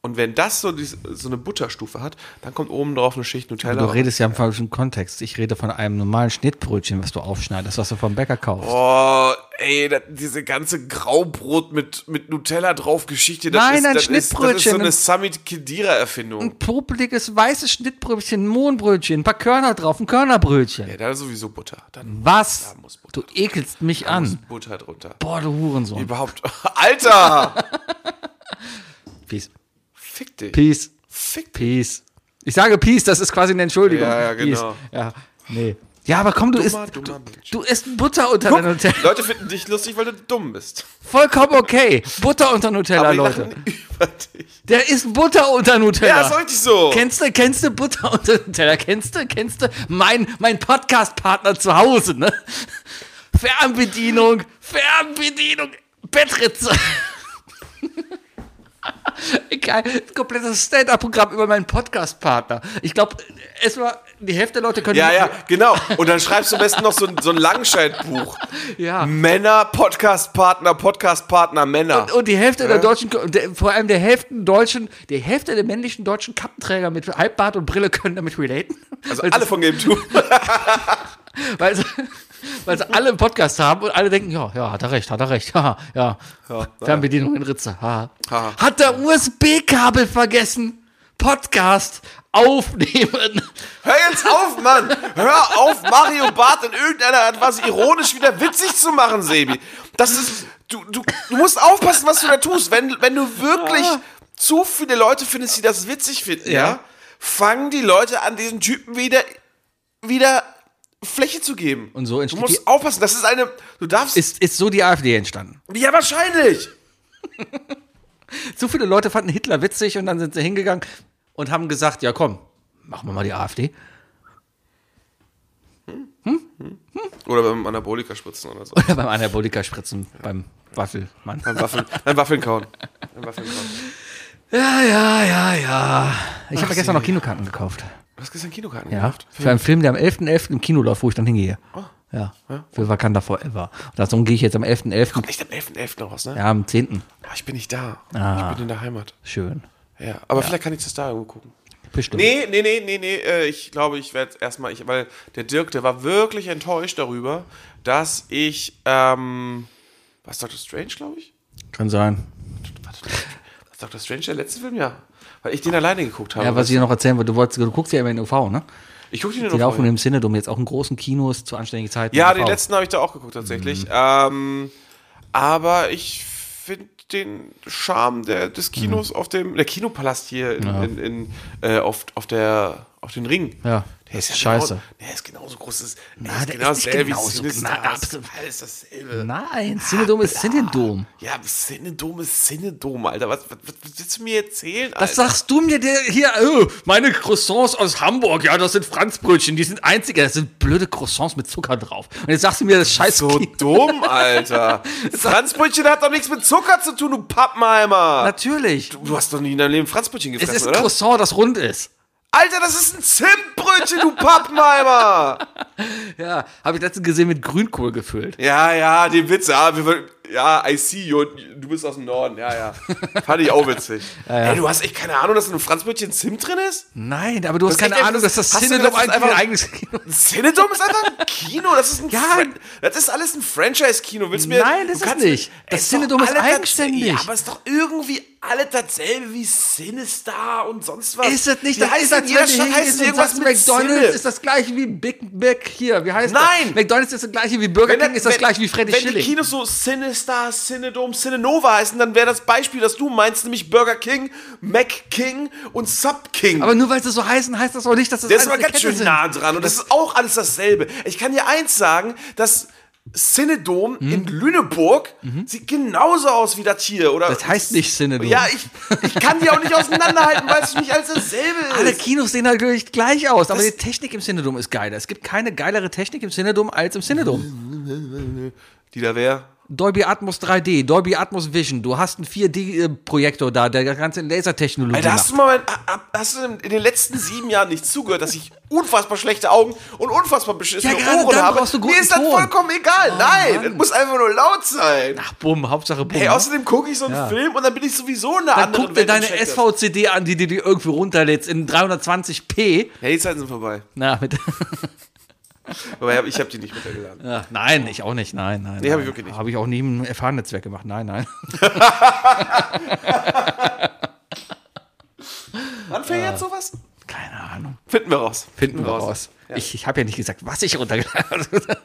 Und wenn das so, dies- so eine Butterstufe hat, dann kommt oben drauf eine Schicht Nutella. Du redest ja im falschen Kontext. Ich rede von einem normalen Schnittbrötchen, was du aufschneidest, was du vom Bäcker kaufst. Oh, ey, das, diese ganze Graubrot mit, mit Nutella drauf Geschichte, das, Nein, ist, ein das, ist, das ist so Schnittbrötchen. eine Summit Kedira Erfindung. Ein popeliges weißes Schnittbrötchen, ein Mohnbrötchen, ein paar Körner drauf, ein Körnerbrötchen. Ja, da ist sowieso Butter. Dann Was? Da muss Butter Du ekelst mich muss an. Butter drunter. Boah, du Hurensohn. Überhaupt. *laughs* Alter! *laughs* Peace. Fick dich. Peace. Fick dich. Peace. Ich sage Peace, das ist quasi eine Entschuldigung. Ja, ja, Peace. genau. Ja, nee. Ja, aber komm, du isst, Dummer, du, dummer Mensch. du isst Butter unter Guck, Nutella. Leute finden dich lustig, weil du dumm bist. Vollkommen okay. Butter unter Nutella, Aber Leute. über dich. Der isst Butter unter Nutella. Ja, ist richtig so. Kennst du, kennst du Butter *laughs* unter Nutella? Kennst du, kennst du mein, mein Podcast-Partner zu Hause, ne? Fernbedienung, Fernbedienung, Bettritze. *laughs* Egal, komplettes Stand-Up-Programm über meinen Podcast-Partner. Ich glaube, es war, die Hälfte der Leute können. Ja, ja, genau. Und dann schreibst du am besten noch so, ein- so ein Langscheidbuch. *laughs* Ja. Männer, Podcast-Partner, Podcast-Partner, Männer. Und, und die Hälfte der deutschen, der, vor allem der Hälfte deutschen, die Hälfte der männlichen deutschen Kappenträger mit Halbbart und Brille können damit relaten. also alle von Game 2. *laughs* Weil Weil sie alle einen Podcast haben und alle denken, ja, ja, hat er recht, hat er recht. *laughs* Haha, ja. Ja, Fernbedienung in Ritze. Haha. Haha. Hat der USB-Kabel vergessen? Podcast aufnehmen. Hör jetzt auf, Mann! Hör auf, Mario Barth in irgendeiner Art was ironisch wieder witzig zu machen, Sebi. Das ist. Du, du, du musst aufpassen, was du da tust. Wenn, wenn du wirklich zu viele Leute findest, die das witzig finden, ja, Ja. fangen die Leute an, diesen Typen wieder, wieder Fläche zu geben. Und so Du entsteht musst die- aufpassen. Das ist eine. Du darfst. Ist, ist so die AfD entstanden. ja, wahrscheinlich. *laughs* Zu viele Leute fanden Hitler witzig und dann sind sie hingegangen und haben gesagt, ja komm, machen wir mal die AfD. Oder beim Anabolika spritzen oder so. Oder beim Anabolika spritzen, beim Waffelmann. Beim Waffeln, beim Waffeln kauen. Beim Waffeln kauen. Ja, ja, ja, ja. Ich habe gestern noch Kinokarten gekauft. Du hast gestern Kinokarten Ja, gekauft. für einen Film, der am 11.11. im Kino läuft, wo ich dann hingehe. Ja, für Wakanda Forever. Und darum gehe ich jetzt am 11.11. Echt am 11.11. noch raus, ne? Ja, am 10. Ah, ich bin nicht da. Ah. Ich bin in der Heimat. Schön. Ja, aber vielleicht kann ich das da irgendwo gucken. Bestimmt. Nee, nee, nee, nee, nee. äh, Ich glaube, ich werde erstmal, ich, weil der Dirk, der war wirklich enttäuscht darüber, dass ich, ähm, was Doctor Strange, glaube ich? Kann sein. Warte, was Doctor Strange der letzte Film? Ja. Weil ich den alleine geguckt habe. Ja, was ich dir noch erzählen wollte, du, wolltest, du guckst ja immer in UV, ne? ich gucke den Die nur laufen vorher. im Cinedom jetzt auch in großen Kinos zu anständigen Zeiten. Ja, in den UV. letzten habe ich da auch geguckt tatsächlich. Mhm. Ähm, aber ich finde den Charme der, des Kinos auf dem, der Kinopalast hier in, in, in, äh, auf, auf, der, auf den Ring. Ja, Der ist ja scheiße. Genau, der ist genauso groß. Der Na, ist der genau ist nicht dasselbe wie genauso. Sinister. Na, Das ist absolut. alles dasselbe. Nein, Cinedom ist Cinedom. Ja, Cinedom ist Cinedom, Alter. Was, was, was willst du mir erzählen, Alter? Das sagst du mir der hier, oh, meine Croissants aus Hamburg, ja, das sind Franzbrötchen, die sind einzige, das sind blöde Croissants mit Zucker drauf. Und jetzt sagst du mir das scheiß so dumm, Alter. *laughs* Franzbrötchen hat doch nichts mit Zucker zu tun, du Pappenheimer. Natürlich. Du hast doch nie in deinem Leben Franzbrötchen Es gefressen, ist ein oder? Croissant, das rund ist. Alter, das ist ein Zimtbrötchen, du Pappenheimer! *laughs* Ja, habe ich letztens gesehen mit Grünkohl gefüllt. ja, ja, den Witz, ja, wir, ja, I see you, du bist aus dem Norden, ja, ja. Fand ich auch witzig. *laughs* Ey, du hast echt keine Ahnung, dass in einem Franzbrötchen Zimt drin ist? Nein, aber du hast ist keine echt Ahnung, dass einfach- das hast Cinedom das ist eigentlich ein einfach- eigenes Kino ist. Cinedom ist einfach ein *laughs* Kino, das ist ein Ja. Fran das ist alles ein Franchise-Kino. Willst du mir Nein, das ist nicht. Das doch Cinedom ist das- eigenständig. Ja, aber es ist doch irgendwie alle dasselbe wie Sinister und sonst was. Ist es nicht? Die Das ist, heißen, als jeder Stadt und irgendwas mit McDonalds Sinne. ist das gleiche wie Big Mac hier. Wie heißt Nein. das? McDonalds ist das gleiche wie Burger King, ist das gleiche wie Freddy Wenn die Schilling. Kinos so Sinister, Cinedom, Cinenova heißen, dann wäre das Beispiel, das du meinst, nämlich Burger King, Mac King und Sub King. Aber nur weil sie so heißen, heißt das auch nicht, dass das Der ist alles aber ganz schön sind. nah dran und das ist auch alles dasselbe. Ich kann dir eins sagen, das Cinedom Hm? in Lüneburg sieht genauso aus wie das hier, oder? Mhm. Das heißt nicht Cinedom. Ja, ich, ich kann die auch nicht auseinanderhalten, weil es nicht als dasselbe ist. Alle Kinos sehen natürlich gleich aus, aber die Technik im Cinedom ist geiler. Es gibt keine geilere Technik im Cinedom als im Cinedom. die da wäre. Dolby Atmos 3D, Dolby Atmos Vision, du hast einen 4D-Projektor da, der ganze Lasertechnologie Alter, hast du mal hast du in den letzten sieben Jahren nicht zugehört, dass ich unfassbar schlechte Augen und unfassbar beschissene Ja, Ohren dann habe? du guten Mir ist das vollkommen egal. Nein, Mann. es muss einfach nur laut sein. Ach, bumm, Hauptsache bumm. Hey, außerdem gucke ich so einen Ja. Film und dann bin ich sowieso in einer dann anderen guck dir deine. SVCD an, die du dir irgendwie runterlädst in 320p. Ja, die Zeiten sind vorbei. Na, mit. *laughs* Aber ich habe die nicht runtergeladen. Ja, nein, ich auch nicht. Nein, nein. Nee, hab ich wirklich nicht. Habe ich auch nie im FH-Netzwerk gemacht. Nein, nein. *laughs* Wann fängt jetzt sowas? Keine Ahnung. Finden wir raus. Finden wir raus. Ich, ich habe ja nicht gesagt, was ich runtergeladen *laughs* habe.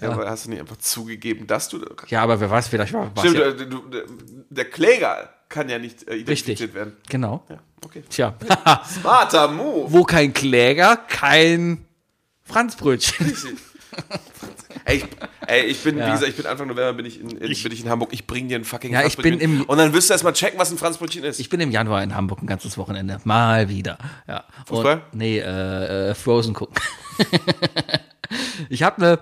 Ja, aber hast du nicht einfach zugegeben, dass du. ja, aber wer weiß, vielleicht war. Stimmt, Ja. äh, du, der, der Kläger kann ja nicht äh, identifiziert Richtig. werden. Genau. Ja, okay. Tja. Smarter *laughs* Move. Wo kein Kläger, kein Franzbrötchen. *laughs* Ey, ich, ey, ich bin, Ja. wie gesagt, ich bin Anfang November bin ich in, in, bin ich in Hamburg. Ich bring dir ein fucking Ja, ich bin Franzbrötchen. im- Und dann wirst du erstmal checken, was ein Franzbrötchen ist. Ich bin im Januar in Hamburg ein ganzes Wochenende. Mal wieder. Ja. Fußball? Und, nee, äh, äh, Frozen gucken. *laughs* ich habe eine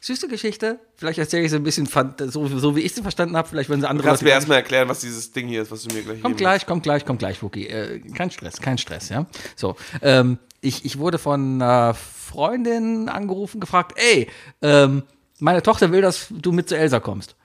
süße Geschichte. Vielleicht erzähle ich sie ein bisschen so, so wie ich sie verstanden habe. Vielleicht, wenn sie andere du kannst Leute mir erstmal erklären, was dieses Ding hier ist, was du mir gleich Kommt gleich, kommt gleich, kommt gleich, Wookie. Äh, kein Stress, kein Stress, ja. So, ähm, ich, ich wurde von einer Freundin angerufen, gefragt, ey, ähm, meine Tochter will, dass du mit zu Elsa kommst.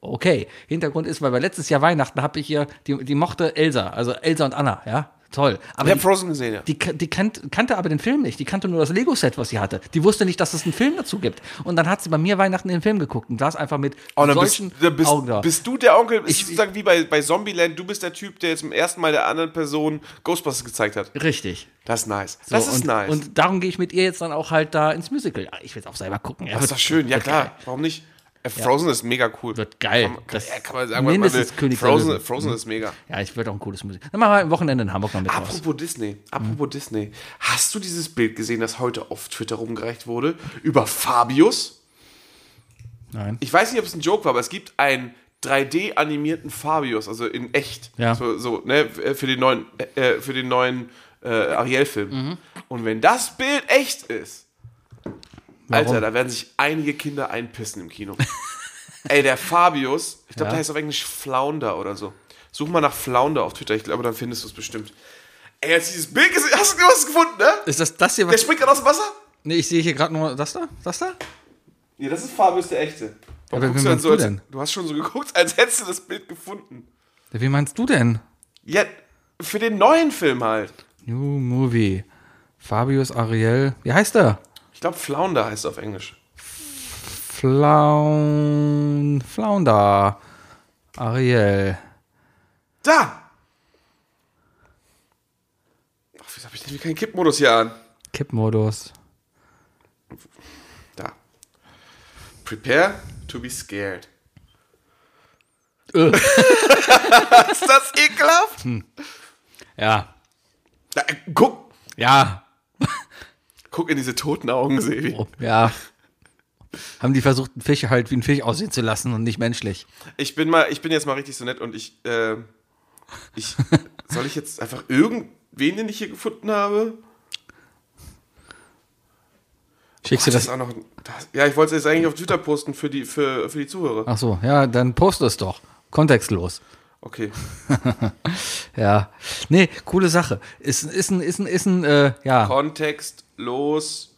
Okay, Hintergrund ist, weil letztes Jahr Weihnachten habe ich ihr, die, die mochte Elsa, also Elsa und Anna, ja. Toll. Aber Ich habe Frozen gesehen, ja. die, die kannt, kannte aber den Film nicht. Die kannte nur das Lego-Set, was sie hatte. Die wusste nicht, dass es einen Film dazu gibt. Und dann hat sie bei mir Weihnachten den Film geguckt und saß einfach mit Oh, dann bist, solchen dann bist, Augen da. bist du der Onkel, Ich- sozusagen wie bei, bei Zombieland, du bist der Typ, der jetzt zum ersten Mal der anderen Person Ghostbusters gezeigt hat. Richtig. Das ist nice. So, das ist und, nice. Und darum gehe ich mit ihr jetzt dann auch halt da ins Musical. Ich will es auch selber gucken. Ja, das ist doch schön, ja klar. Warum nicht? Äh, Frozen ist mega cool. Wird geil. Kann, man- kann, Das- ja, kann man sagen, was man will. mindestens Frozen. Frozen ist mega. Ja, ich würde auch ein cooles Musik. Dann machen wir am Wochenende in Hamburg noch mit raus. Apropos Disney, apropos Disney. Hast du dieses Bild gesehen, das heute auf Twitter rumgereicht wurde? Über Fabius? Nein. Ich weiß nicht, ob es ein Joke war, aber es gibt einen 3D-animierten Fabius, also in echt. Ja. So, so ne, für den neuen, äh, für den neuen äh, Ariel-Film. Mhm. Und wenn das Bild echt ist, Warum? Alter, da werden sich einige Kinder einpissen im Kino. *laughs* Ey, der Fabius, ich glaube, Ja. der heißt auf Englisch Flounder oder so. Such mal nach Flounder auf Twitter, ich glaube, dann findest du es bestimmt. Ey, jetzt dieses Bild gesehen, hast du was gefunden, ne? Ist das das hier, Der was. springt gerade aus dem Wasser? Nee, ich sehe hier gerade nur das da. Das da? Ja, das ist Fabius der Echte. Warum Aber guckst du, meinst so, du als, denn? du hast schon so geguckt, als hättest du das Bild gefunden. Wie meinst du denn? Ja, für den neuen Film halt. New Movie. Fabius Ariel. Wie heißt er? Ich glaube, Flounder heißt es auf Englisch. Flaun. Flounder. Ariel. Da! Ach, wieso habe ich denn keinen Kippmodus hier an? Kippmodus. Da. Prepare to be scared. *laughs* Ist das ekelhaft? Hm. Ja. Da, äh, guck, Ja. Guck in diese toten Augen, Sevi. Oh, ja. Haben die versucht, einen Fisch halt wie ein Fisch aussehen zu lassen und nicht menschlich. Ich bin mal, ich bin jetzt mal richtig so nett und ich, äh, ich, *laughs* soll ich jetzt einfach irgendwen, den ich hier gefunden habe? Schickst du Das das? noch, das, ja, ich wollte es jetzt eigentlich auf Twitter posten für die, für, für die Zuhörer. Ach so, ja, dann post es doch. Kontextlos. Okay. *laughs* Ja. Nee, coole Sache. Ist, ist ein, ist ein, ist ein, äh, ja. Kontext, los,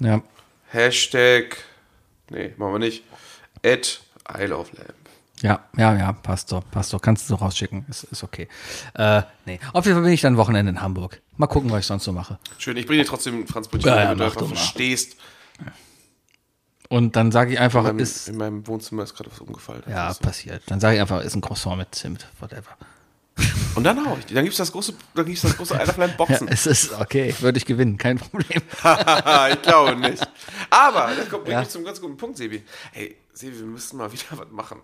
ja. Hashtag, nee, machen wir nicht, at Isle of Lamp. Ja, ja, ja, passt doch, passt doch. Kannst du so rausschicken. Ist, ist okay. Äh, nee. Auf jeden Fall bin ich dann Wochenende in Hamburg. Mal gucken, was ich sonst so mache. Schön, ich bringe dir trotzdem Franz Brötchen, Ja, ja, damit du einfach verstehst. Und dann sage ich einfach, In meinem, ist, in meinem Wohnzimmer ist gerade was umgefallen. ja, Also. passiert. Dann sage ich einfach, ist ein Croissant mit Zimt, whatever. Und dann hau ich die. Dann gibt's das große, dann gibt's das große of Lamp Ja, Boxen. *laughs* es ist okay, würde ich gewinnen, kein Problem. *laughs* ich glaube nicht. Aber, das kommt Ja. wirklich zum ganz guten Punkt, Sebi. Hey, Sebi, wir müssen mal wieder was machen.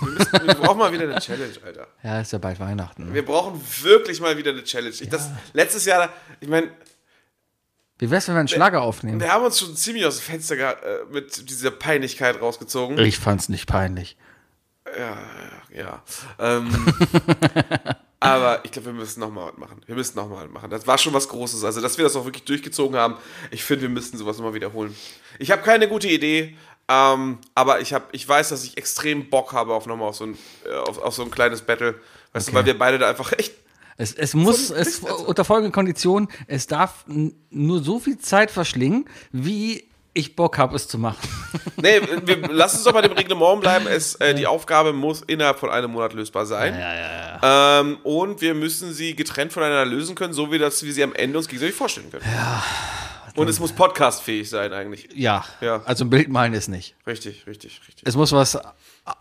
Wir, müssen, wir brauchen mal wieder eine Challenge, Alter. Ja, ist ja bald Weihnachten. Wir brauchen wirklich mal wieder eine Challenge. Ich, das, letztes Jahr, ich meine, Wie wär's, wenn wir einen Schlager aufnehmen? wir haben uns schon ziemlich aus dem Fenster äh, mit dieser Peinlichkeit rausgezogen. Ich fand's nicht peinlich. Ja. Ähm, *laughs* aber ich glaube, wir müssen nochmal was machen. Wir müssen nochmal was machen. Das war schon was Großes. Also, dass wir das auch wirklich durchgezogen haben, ich finde, wir müssten sowas nochmal wiederholen. Ich habe keine gute Idee, ähm, aber ich, hab, ich weiß, dass ich extrem Bock habe auf nochmal auf so ein, äh, auf, auf so ein kleines Battle. Weißt Okay. du, weil wir beide da einfach echt. Es, es muss, es, unter folgenden Konditionen, es darf nur so viel Zeit verschlingen, wie ich Bock habe, es zu machen. *laughs* Nee, wir lassen uns doch bei dem Reglement bleiben. Es, äh, die Aufgabe muss innerhalb von einem Monat lösbar sein. Ähm, und wir müssen sie getrennt voneinander lösen können, so wie dass wir sie am Ende uns gegenseitig vorstellen können. Und es muss podcastfähig sein, eigentlich. Ja, Ja. also ein Bild malen ist nicht. Richtig, richtig, richtig. Es muss was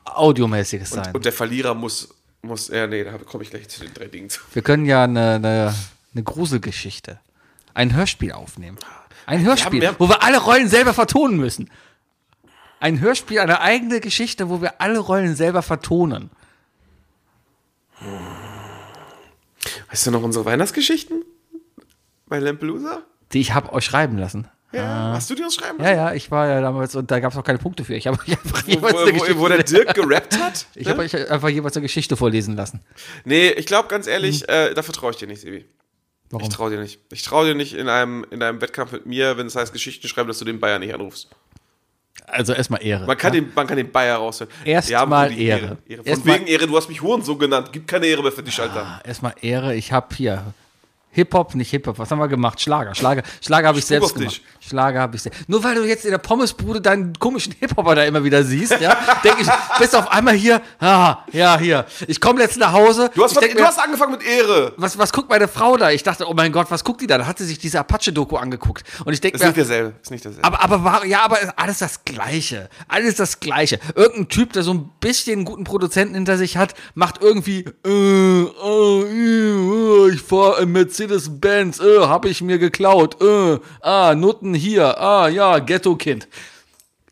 Audiomäßiges sein. Und der Verlierer muss, muss, ja, nee, da komme ich gleich zu den drei Dingen zu. Wir können ja eine, eine, eine Gruselgeschichte, ein Hörspiel aufnehmen. Ein Hörspiel, wir haben- wo wir alle Rollen selber vertonen müssen. Ein Hörspiel, eine eigene Geschichte, wo wir alle Rollen selber vertonen. Weißt du noch unsere Weihnachtsgeschichten? Bei Lampelusa? Die ich habe euch schreiben lassen. Ja. Hast du die uns schreiben Ja, ja, ich war ja damals und da gab es auch keine Punkte für. Ich habe euch einfach Wo, jeweils eine wo, Geschichte, wo der Dirk *laughs* gerappt hat? ich habe euch einfach jeweils eine Geschichte vorlesen lassen. Nee, ich glaube ganz ehrlich, äh, da vertraue ich dir nicht, Sebi. Warum? Ich traue dir nicht. Ich traue dir nicht in einem, in einem Wettkampf mit mir, wenn es heißt Geschichten schreiben, dass du den Bayer nicht anrufst. Also erstmal Ehre. Man kann, den, man kann den Bayer raushören. Erst Wir haben mal nur die Ehre. Ehre. Von Erst wegen Ehre, du hast mich Hurensohn genannt. Gibt keine Ehre mehr für dich, Alter. Erstmal Ehre, ich habe hier Hip-Hop, nicht Hip-Hop, was haben wir gemacht? Schlager. Schlager, Schlager habe ich Spuk selbst gemacht. dich. Schlager habe ich selbst. Nur weil du jetzt in der Pommesbude deinen komischen Hip-Hopper da immer wieder siehst, ja, *laughs* denke ich, bist auf einmal hier, ah, ja, hier. Ich komme jetzt nach Hause. Du hast, denk du mir, hast angefangen mit Ehre. was, was guckt meine Frau da? Ich dachte, oh mein Gott, was guckt die da? Da hat sie sich diese Apache-Doku angeguckt. Und ich denke Ist nicht derselbe. Ist nicht derselbe. aber, aber war, ja, aber alles das Gleiche. Alles das Gleiche. Irgendein Typ, der so ein bisschen einen guten Produzenten hinter sich hat, macht irgendwie, äh, äh, äh, ich fahr ein Mercedes-Benz, äh, hab ich mir geklaut, äh, ah, Nutten hier, ah, ja, Ghetto-Kind.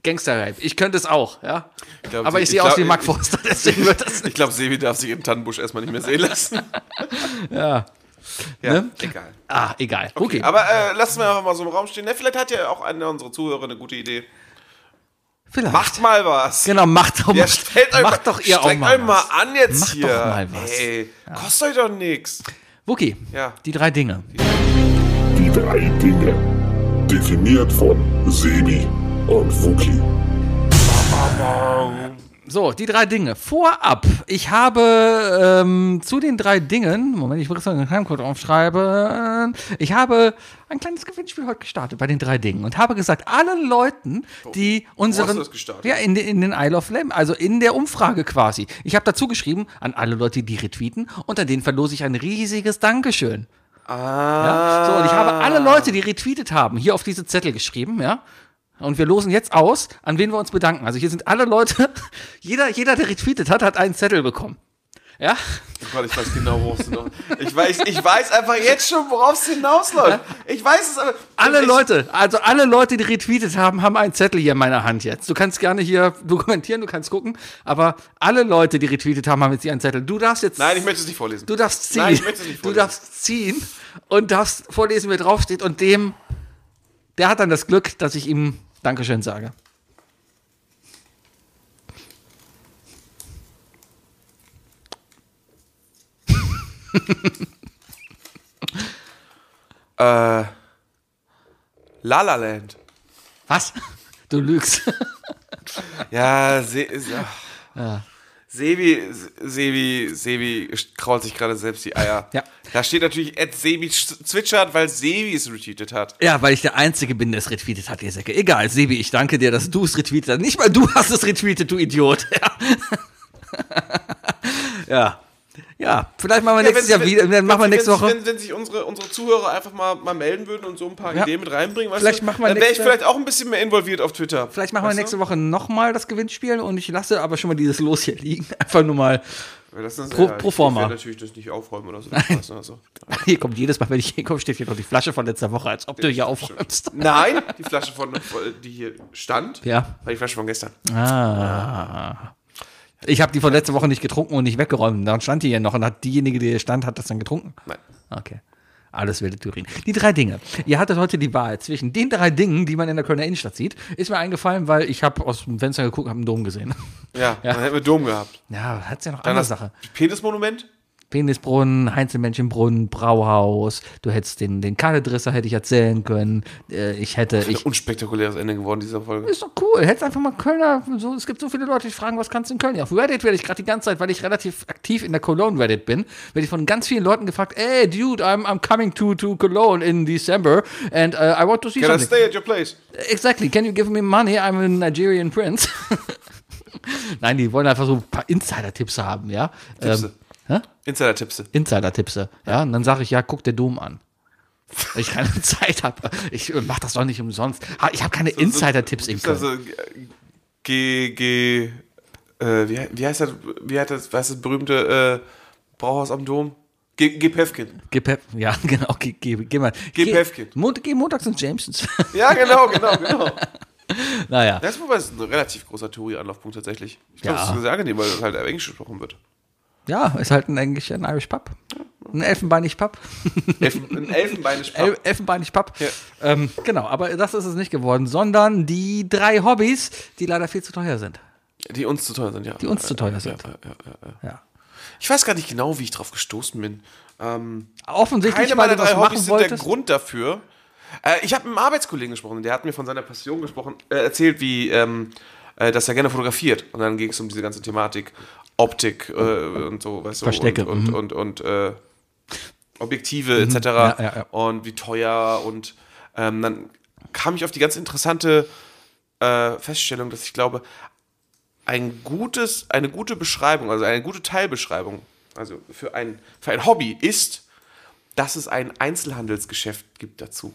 Gangster-Rap. Ich könnte es auch, ja. glaub, aber ich ich sehe aus wie Mark ich- Forster, *laughs* deswegen wird das ich glaube, Sebi darf sich im Tannenbusch erstmal nicht mehr sehen lassen. *laughs* Ja. Ja, Ne? egal. Ah, egal. Okay. Aber äh, lassen wir einfach mal so im Raum stehen. Ne, vielleicht hat ja auch einer unserer Zuhörer eine gute Idee. Vielleicht. Macht mal was. Genau, macht doch, Ja, stellt euch macht mal, doch ihr auch mal euch mal was. an jetzt Macht hier. doch mal was. Ey, kostet euch doch nichts. Wookie, Ja. die drei Dinge. Die drei Dinge. Definiert von Sebi und Wookie. So, die drei Dinge. Vorab, ich habe ähm, zu den drei Dingen, Moment, ich muss einen Timecode aufschreiben. Ich habe ein kleines Gewinnspiel heute gestartet bei den drei Dingen und habe gesagt, allen Leuten, die unseren. hast du das gestartet? Ja, in, den- in den Isle of Lamb, also in der Umfrage quasi. Ich habe dazu geschrieben, an alle Leute, die retweeten, unter denen verlose ich ein riesiges Dankeschön. Ah. Ja? So, und ich habe alle Leute, die retweetet haben, hier auf diese Zettel geschrieben, ja. Und wir losen jetzt aus, an wen wir uns bedanken. Also hier sind alle Leute, *laughs* jeder, jeder, der retweetet hat, hat einen Zettel bekommen. Ja? Oh Gott, ich weiß genau, worauf es hinaus ich weiß, ich weiß einfach jetzt schon, worauf es hinausläuft. Ich weiß es aber. Alle Leute, also alle Leute, die retweetet haben, haben einen Zettel hier in meiner Hand jetzt. Du kannst gerne hier dokumentieren, du kannst gucken, aber alle Leute, die retweetet haben, haben jetzt hier einen Zettel. Du darfst jetzt. Nein, ich möchte es nicht vorlesen. Du darfst ziehen. Nein, ich möchte es nicht du vorlesen. darfst ziehen und darfst vorlesen, wer draufsteht. Und dem, der hat dann das Glück, dass ich ihm Dankeschön sage. Äh. La La Land. Was? Du lügst. Ja, Se ach. Sebi, Sebi, Sebi krault sich gerade selbst die Eier. Ja. Da steht natürlich Ed Sebi zwitschert, weil Sebi es retweetet hat. Ja, weil ich der Einzige bin, der es retweetet hat, ihr Säcke. Egal, Sebi, ich danke dir, dass du es retweetet hast. Nicht mal du hast es retweetet, du Idiot. *laughs* Ja. ja. Ja, vielleicht machen wir nächstes wenn- Jahr wieder. Dann machen wir wenn- nächste Woche. Wenn, wenn sich unsere, unsere Zuhörer einfach mal, mal melden würden und so ein paar Ja. Ideen mit reinbringen, Vielleicht du, machen wir dann wäre ich vielleicht auch ein bisschen mehr involviert auf Twitter. Vielleicht machen wir nächste du? Woche nochmal das Gewinnspiel und ich lasse aber schon mal dieses Los hier liegen. *laughs* Einfach nur mal. Das ist, Pro- ja, pro forma. Ich werde natürlich das nicht aufräumen oder so. Weißt du, also. Hier kommt jedes Mal, wenn ich hier komme, steht hier noch die Flasche von letzter Woche, als ob du hier aufräumst. *laughs* Nein, die Flasche von, die hier stand, Ja. war die Flasche von gestern. Ah. Ich habe die von letzter Woche nicht getrunken und nicht weggeräumt. Dann stand die hier noch und hat diejenige, die hier stand, hat das dann getrunken. Nein. Okay. Alles wilde Turin. Die drei Dinge. Ihr hattet heute die Wahl zwischen den drei Dingen, die man in der Kölner Innenstadt sieht. Ist mir eingefallen, weil ich habe aus dem Fenster geguckt, habe einen Dom gesehen. Ja, dann hätten wir Dom gehabt. Ja, hat's ja noch Dann andere Sache. Penismonument? Penisbrunnen, Heinzelmännchenbrunnen, Brauhaus. Du hättest den, den Kaledrisser hätte ich erzählen können. Äh, Ich hätte, Ein ich, unspektakuläres Ende geworden dieser Folge. ist doch cool. Hättest einfach mal Kölner, so, es gibt so viele Leute, die fragen, was kannst du in Köln? Ja, auf Reddit werde ich gerade die ganze Zeit, weil ich relativ aktiv in der Cologne Reddit bin, werde ich von ganz vielen Leuten gefragt, ey, dude, I'm, I'm coming to, to Cologne in December and uh, I want to see Can I something. stay at your place? Exactly, can you give me money? I'm a Nigerian prince. *laughs* Nein, die wollen einfach so ein paar Insider-Tipps haben, ja. Tipse. Hä? Insider-Tippse. Insider-Tipps, ja. Und dann sage ich, ja, guck der Dom an. Weil ich keine *laughs* Zeit habe. Ich mach das doch nicht umsonst. Ich habe keine Insider-Tipps in Gibt's da Köln. so G, G, äh, wie, wie heißt das, wie heißt das, was ist das berühmte äh, Brauhaus am Dom? G, G Pefkin. Pep, ja, *laughs* genau, geh, geh, geh mal. Geh Pefkin. Mont, montags ins Jamesons. *laughs* Ja, genau, genau, genau. naja. Das ist ein relativ großer Touri-Anlaufpunkt tatsächlich. Ich glaube, Ja. es ist sehr angenehm, weil halt Englisch gesprochen wird. Ja, ist halt ein Englisch, ein Irish Pub. Ein elfenbeinig Pub. Elfen, ein Elfenbeinisch El elfenbeinig Pub. Ja. Ähm, genau, aber das ist es nicht geworden, sondern die drei Hobbys, die leider viel zu teuer sind. Die uns zu teuer sind, ja. Die uns zu teuer sind. ja, ja, ja. Ich weiß gar nicht genau, wie ich drauf gestoßen bin. Ähm, Offensichtlich, keine meiner drei Hobbys sind der wolltest. Grund dafür. Äh, ich habe mit einem Arbeitskollegen gesprochen, der hat mir von seiner Passion gesprochen, äh, erzählt, wie, ähm, äh, dass er gerne fotografiert. Und dann ging es um diese ganze Thematik Optik äh, und so, weißt du. Verstecke, Und, mhm. und, und, und, äh, Objektive etc. Mhm. Ja, ja, ja. und wie teuer und ähm, dann kam ich auf die ganz interessante äh, Feststellung, dass ich glaube, ein gutes, eine gute Beschreibung, also eine gute Teilbeschreibung, also für ein, für ein Hobby ist, dass es ein Einzelhandelsgeschäft gibt dazu.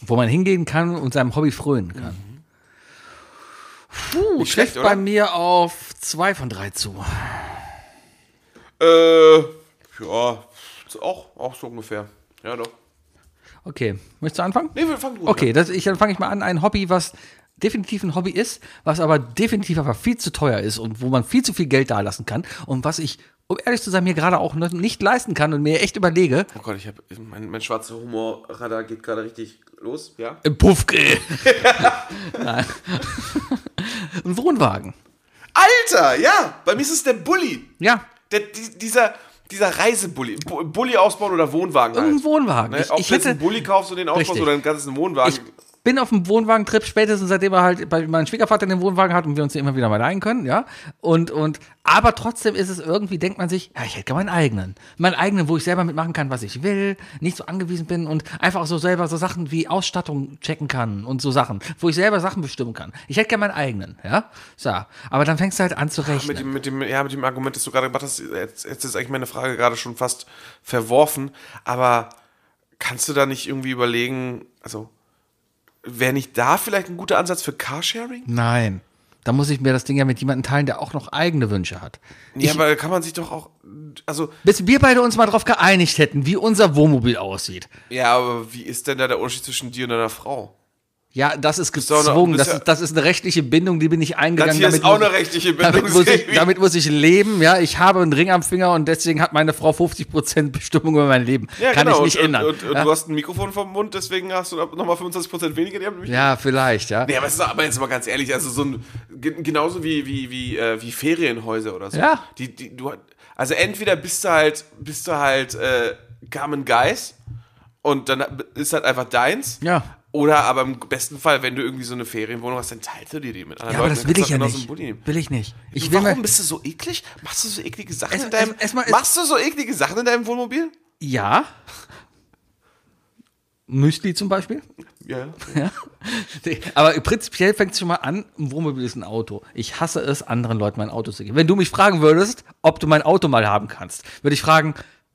Wo man hingehen kann und seinem Hobby frönen kann. Puh, Nicht schlecht, trifft bei oder? mir auf zwei von drei zu. Äh, ja, auch, auch so ungefähr. Ja, doch. Okay, möchtest du anfangen? Nee, wir fangen gut Okay, an. das, ich, dann fange ich mal an. Ein Hobby, was definitiv ein Hobby ist, was aber definitiv aber viel zu teuer ist und wo man viel zu viel Geld da lassen kann und was ich, um ehrlich zu sein, mir gerade auch nicht leisten kann und mir echt überlege, Oh Gott, ich habe mein, mein schwarzer Humorradar geht gerade richtig los, ja? im Puffgrill. *laughs* *laughs* Nein. Ein Wohnwagen. Alter, ja, bei mir ist es der Bulli. Ja, Der, die, dieser, dieser Reisebulli. Bu- Bulli ausbauen oder Wohnwagen halt. ein Wohnwagen. Ne? Ich, Ob ich du jetzt hätte, einen Bulli kaufst und den ausbaust Richtig. oder einen ganzen Wohnwagen. ich bin auf dem Wohnwagentrip spätestens seitdem er halt bei meinem Schwiegervater den Wohnwagen hat und wir uns den immer wieder mal leihen können, ja. Und, und, aber trotzdem ist es irgendwie, denkt man sich, ja, ich hätte gerne meinen eigenen. Meinen eigenen, wo ich selber mitmachen kann, was ich will, nicht so angewiesen bin und einfach auch so selber so Sachen wie Ausstattung checken kann und so Sachen, wo ich selber Sachen bestimmen kann. Ich hätte gerne meinen eigenen, ja. So. Aber dann fängst du halt an zu rechnen. mit dem, mit dem, ja, mit dem Argument, das du gerade gemacht hast, jetzt, jetzt ist eigentlich meine Frage gerade schon fast verworfen, aber kannst du da nicht irgendwie überlegen, also wäre nicht da vielleicht ein guter Ansatz für Carsharing? Nein. Da muss ich mir das Ding ja mit jemandem teilen, der auch noch eigene Wünsche hat. Ja, aber da kann man sich doch auch, also, Bis wir beide uns mal darauf geeinigt hätten, wie unser Wohnmobil aussieht. ja, aber wie ist denn da der Unterschied zwischen dir und deiner Frau? Ja, das ist gezwungen. Das ja- ist, das ist eine rechtliche Bindung, die bin ich eingegangen. Das hier ist Damit auch muss eine ich- rechtliche *laughs* Bindung, Damit muss, ich, damit muss ich leben, ja. Ich habe einen Ring am Finger und deswegen hat meine Frau 50% Bestimmung über mein Leben. Kann ich nicht und, ändern. Und, und, ja? du hast ein Mikrofon vom Mund, deswegen hast du nochmal 25% weniger. Ja, vielleicht, ja. Nee, aber, ist, aber jetzt mal ganz ehrlich, also so ein, ge- genauso wie, wie, wie, äh, wie Ferienhäuser oder so. Ja. Die, die, du, also entweder bist du halt, bist du halt äh, Carmen Geis und dann ist halt einfach deins. Ja. Oder aber im besten Fall, wenn du irgendwie so eine Ferienwohnung hast, dann teilst du dir die mit anderen Ja, aber Leuten. das will ich ja nicht. Will ich nicht. Ich will Warum mal, bist du so eklig? Machst du so eklige Sachen Es- in deinem es- ist- Machst du so eklige Sachen in deinem Wohnmobil? ja. Müsli zum Beispiel. Ja. Ja. Aber prinzipiell fängt es schon mal an, ein Wohnmobil ist ein Auto. Ich hasse es, anderen Leuten mein Auto zu geben. Wenn du mich fragen würdest, ob du mein Auto mal haben kannst, würde ich fragen,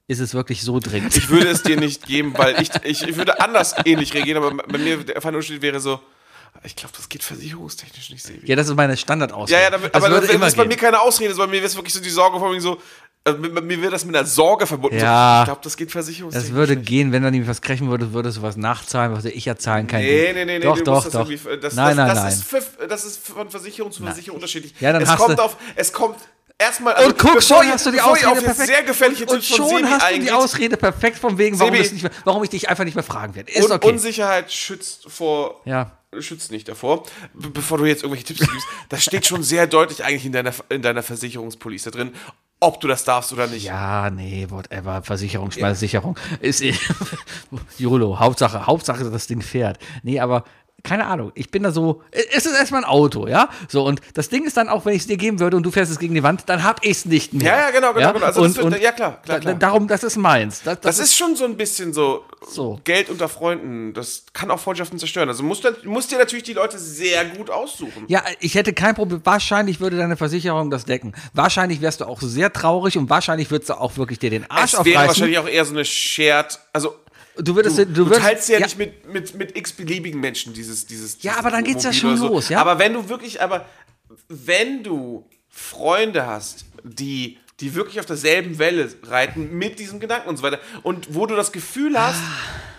ist es wirklich so dringend? Ich würde es dir nicht *laughs* geben, weil ich, ich, ich würde anders ähnlich reagieren, aber bei mir der Unterschied wäre so, ich glaube, das geht versicherungstechnisch nicht, Sebi. ja, das ist meine Standardausrede. Ja, ja, damit, das aber das ist bei gehen. mir keine Ausrede, sondern bei mir ist wirklich so die Sorge von mir so, äh, mir wird das mit einer Sorge verbunden. Ja. So, ich glaube, das geht versicherungstechnisch Das würde nicht. gehen, wenn dann nämlich was krechen würde, würdest du was nachzahlen, was ich ja zahlen kann. Nee, nee, nee, nee, doch, du doch, musst das doch. irgendwie- Das, nein, nein, das nein. Ist für, das ist von Versicherung zu Versicherung unterschiedlich. Ja, dann es hast kommt du- auf, es kommt erstmal, also und guck, schon hast du die Ausrede perfekt. sehr gefährliche und, schon Sebi hast du die. Ausrede perfekt von wegen, warum, Sebi. nicht mehr, warum ich dich einfach nicht mehr fragen werde. Ist Und okay. Unsicherheit schützt vor Ja. schützt nicht davor. Be bevor du jetzt irgendwelche Tipps gibst, *laughs* das steht schon sehr deutlich eigentlich in deiner in deiner Versicherungspolice drin, ob du das darfst oder nicht. Ja, nee, whatever. Versicherung, Versicherung. Ist eh. *laughs* YOLO, Hauptsache, Hauptsache, das Ding fährt. Nee, aber keine Ahnung. Ich bin da so. Es ist erstmal ein Auto, ja? So, und das Ding ist dann auch, wenn ich es dir geben würde und du fährst es gegen die Wand, dann hab ich es nicht mehr. Ja, ja, genau, genau, genau. Also und, das wird- und ja, klar, klar, klar. Darum, das ist meins. Das, Das ist schon so ein bisschen so, So. Geld unter Freunden. Das kann auch Freundschaften zerstören. Also musst du musst dir natürlich die Leute sehr gut aussuchen. Ja, ich hätte kein Problem. Wahrscheinlich würde deine Versicherung das decken. Wahrscheinlich wärst du auch sehr traurig und wahrscheinlich würdest du auch wirklich dir den Arsch Es wäre aufreißen. wahrscheinlich auch eher so eine shared, also du würdest, du, du, du, würdest, teilst ja, nicht mit, mit, mit x-beliebigen Menschen dieses, dieses Ja, aber dann geht's ja Mobil schon oder so. los, ja? Aber wenn du wirklich, aber wenn du Freunde hast, die die wirklich auf derselben Welle reiten mit diesem Gedanken und so weiter. Und wo du das Gefühl hast,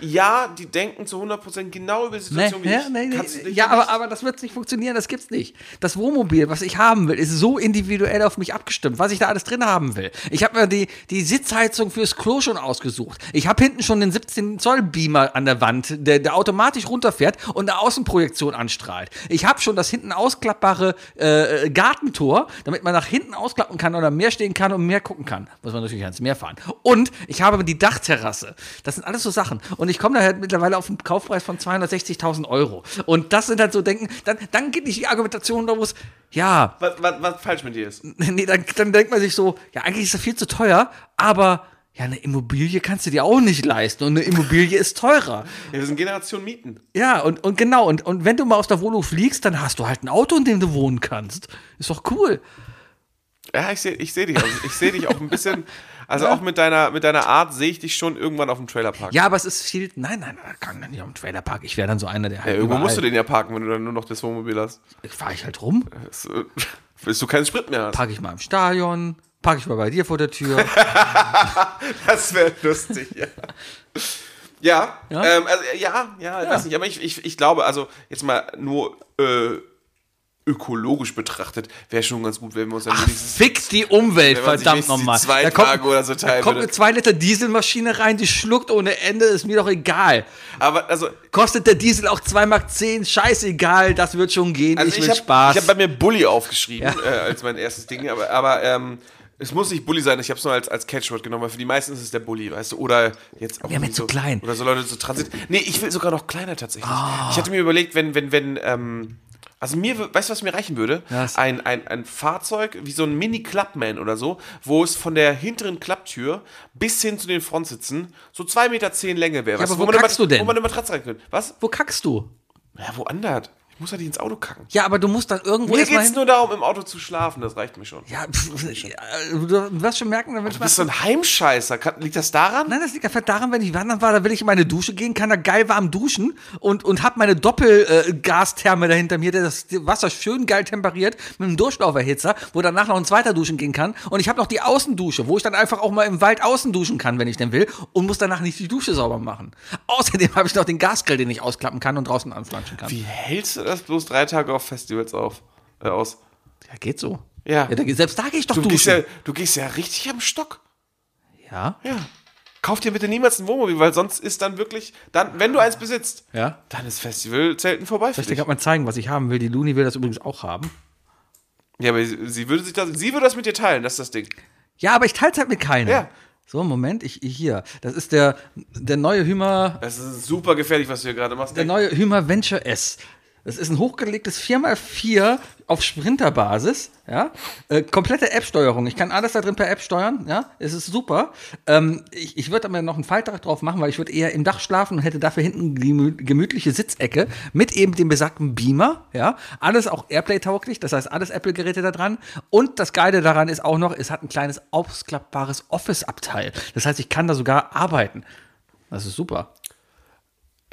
ja, die denken zu 100% genau über die Nee, Situation wie ja, ich. nee, nee, ja aber, aber das wird nicht funktionieren, das gibt's nicht. Das Wohnmobil, was ich haben will, ist so individuell auf mich abgestimmt, was ich da alles drin haben will. Ich habe mir die, die Sitzheizung fürs Klo schon ausgesucht. Ich habe hinten schon den 17 Zoll Beamer an der Wand, der, der automatisch runterfährt und eine Außenprojektion anstrahlt. Ich habe schon das hinten ausklappbare äh, Gartentor, damit man nach hinten ausklappen kann oder mehr stehen kann und mehr gucken kann. Muss man natürlich ans Meer fahren. Und ich habe die Dachterrasse. Das sind alles so Sachen. Und ich komme da halt mittlerweile auf einen Kaufpreis von 260.000 Euro. Und das sind halt so Denken, dann, dann geht nicht die Argumentation los, ja, was, was, was falsch mit dir ist. *laughs* nee, dann, dann denkt man sich so, ja, eigentlich ist das viel zu teuer, aber Ja, eine Immobilie kannst du dir auch nicht leisten und eine Immobilie ist teurer. *laughs* Ja, wir sind Generation Mieten. Ja, und, und genau, und, und wenn du mal aus der Wohnung fliegst, dann hast du halt ein Auto, in dem du wohnen kannst. Ist doch cool. Ja, ich sehe ich seh dich. Also ich sehe dich auch ein bisschen, also auch mit deiner, mit deiner Art sehe ich dich schon irgendwann auf dem Trailerpark. Ja, aber es ist viel. Nein, nein, nein, kann dann nicht auf dem Trailerpark. Ich wäre dann so einer, der halt. Ja, irgendwo musst du den ja parken, wenn du dann nur noch das Wohnmobil hast. Fahre ich halt rum, Das, äh, du keinen Sprit mehr hast. parke ich mal im Stadion, parke ich mal bei dir vor der Tür. *laughs* Das wäre lustig, ja. Ja, Ja? Ähm, also, ja, ja, ich weiß nicht, aber ich, ich, ich glaube, also jetzt mal nur äh, ökologisch betrachtet, wäre schon ganz gut, wenn wir uns dann wenigstens Fick die Umwelt, verdammt nochmal. zwei Da kommt, Tage oder so da teilen kommt würde. eine 2 Liter Dieselmaschine rein, die schluckt ohne Ende, ist mir doch egal. Aber also, Kostet der Diesel auch 2 Mark 10, scheißegal, das wird schon gehen, also ich ich, will habe Spaß. hab bei mir Bully aufgeschrieben äh, als mein erstes Ding, aber, aber ähm, es muss nicht Bully sein, ich habe es nur als, als Catchword genommen, weil für die meisten ist es der Bully, weißt du, oder jetzt auch Ja, irgendwie zu so, klein. Oder so Leute so Transit. Nee, ich will sogar noch kleiner tatsächlich. Ah. Ich hatte mir überlegt, wenn, wenn, wenn, ähm, also mir, weißt du, was mir reichen würde? Was? Ein, ein, ein Fahrzeug, wie so ein Mini-Clubman oder so, wo es von der hinteren Klapptür bis hin zu den Frontsitzen so 2,10 Meter zehn Länge wäre. Ja, aber wo man eine kackst Mat- du denn? Wo man eine Matratze rein könnte. Was? Wo kackst du? Ja, woanders. Ich muss ja nicht ins Auto kacken. Ja, aber du musst dann irgendwo Mir geht's hin. nur darum, im Auto zu schlafen, das reicht mir schon. Ja, ja, du wirst schon merken, wenn ich Du bist so ein Heimscheißer. Kann, liegt das daran? Nein, das liegt einfach daran, wenn ich wandern war, da will ich in meine Dusche gehen, kann da geil warm duschen und, und hab meine Doppelgastherme da hinter mir, der das Wasser schön geil temperiert, mit einem Durchlauferhitzer, wo danach noch ein zweiter duschen gehen kann. Und ich habe noch die Außendusche, wo ich dann einfach auch mal im Wald außen duschen kann, wenn ich denn will, und muss danach nicht die Dusche sauber machen. Außerdem habe ich noch den Gasgrill, den ich ausklappen kann und draußen anflanschen kann. Wie hältst du das bloß drei Tage auf Festivals auf, äh, aus? Ja, geht so. Ja. ja da, selbst da gehe ich doch Du gehst, ja, du gehst ja richtig am Stock. Ja. Ja. Kauf dir bitte niemals ein Wohnmobil, weil sonst ist dann wirklich, dann, wenn du eins besitzt, Ja. dann ist Festivalzelten vorbei ich dich. gerade mal zeigen, was ich haben will? Die Luni will das übrigens auch haben. Ja, aber sie, sie würde sich das, sie würde das mit dir teilen, das ist das Ding. Ja, aber ich teile es halt mit keinem. Ja. So, Moment, ich, ich hier. Das ist der, der neue Hümer, Das ist super gefährlich, was du hier gerade machst. der neue Hümer Venture S. Das ist ein hochgelegtes 4x4 auf Sprinterbasis, ja. Äh, komplette App-Steuerung. Ich kann alles da drin per App steuern, ja. Es ist super. Ähm, ich ich würde aber noch einen Faltdach drauf machen, weil ich würde eher im Dach schlafen und hätte dafür hinten gemü gemütliche Sitzecke mit eben dem besagten Beamer, ja. Alles auch Airplay-tauglich, das heißt alles Apple-Geräte da dran. Und das Geile daran ist auch noch, es hat ein kleines ausklappbares Office-Abteil. Das heißt, ich kann da sogar arbeiten. Das ist super.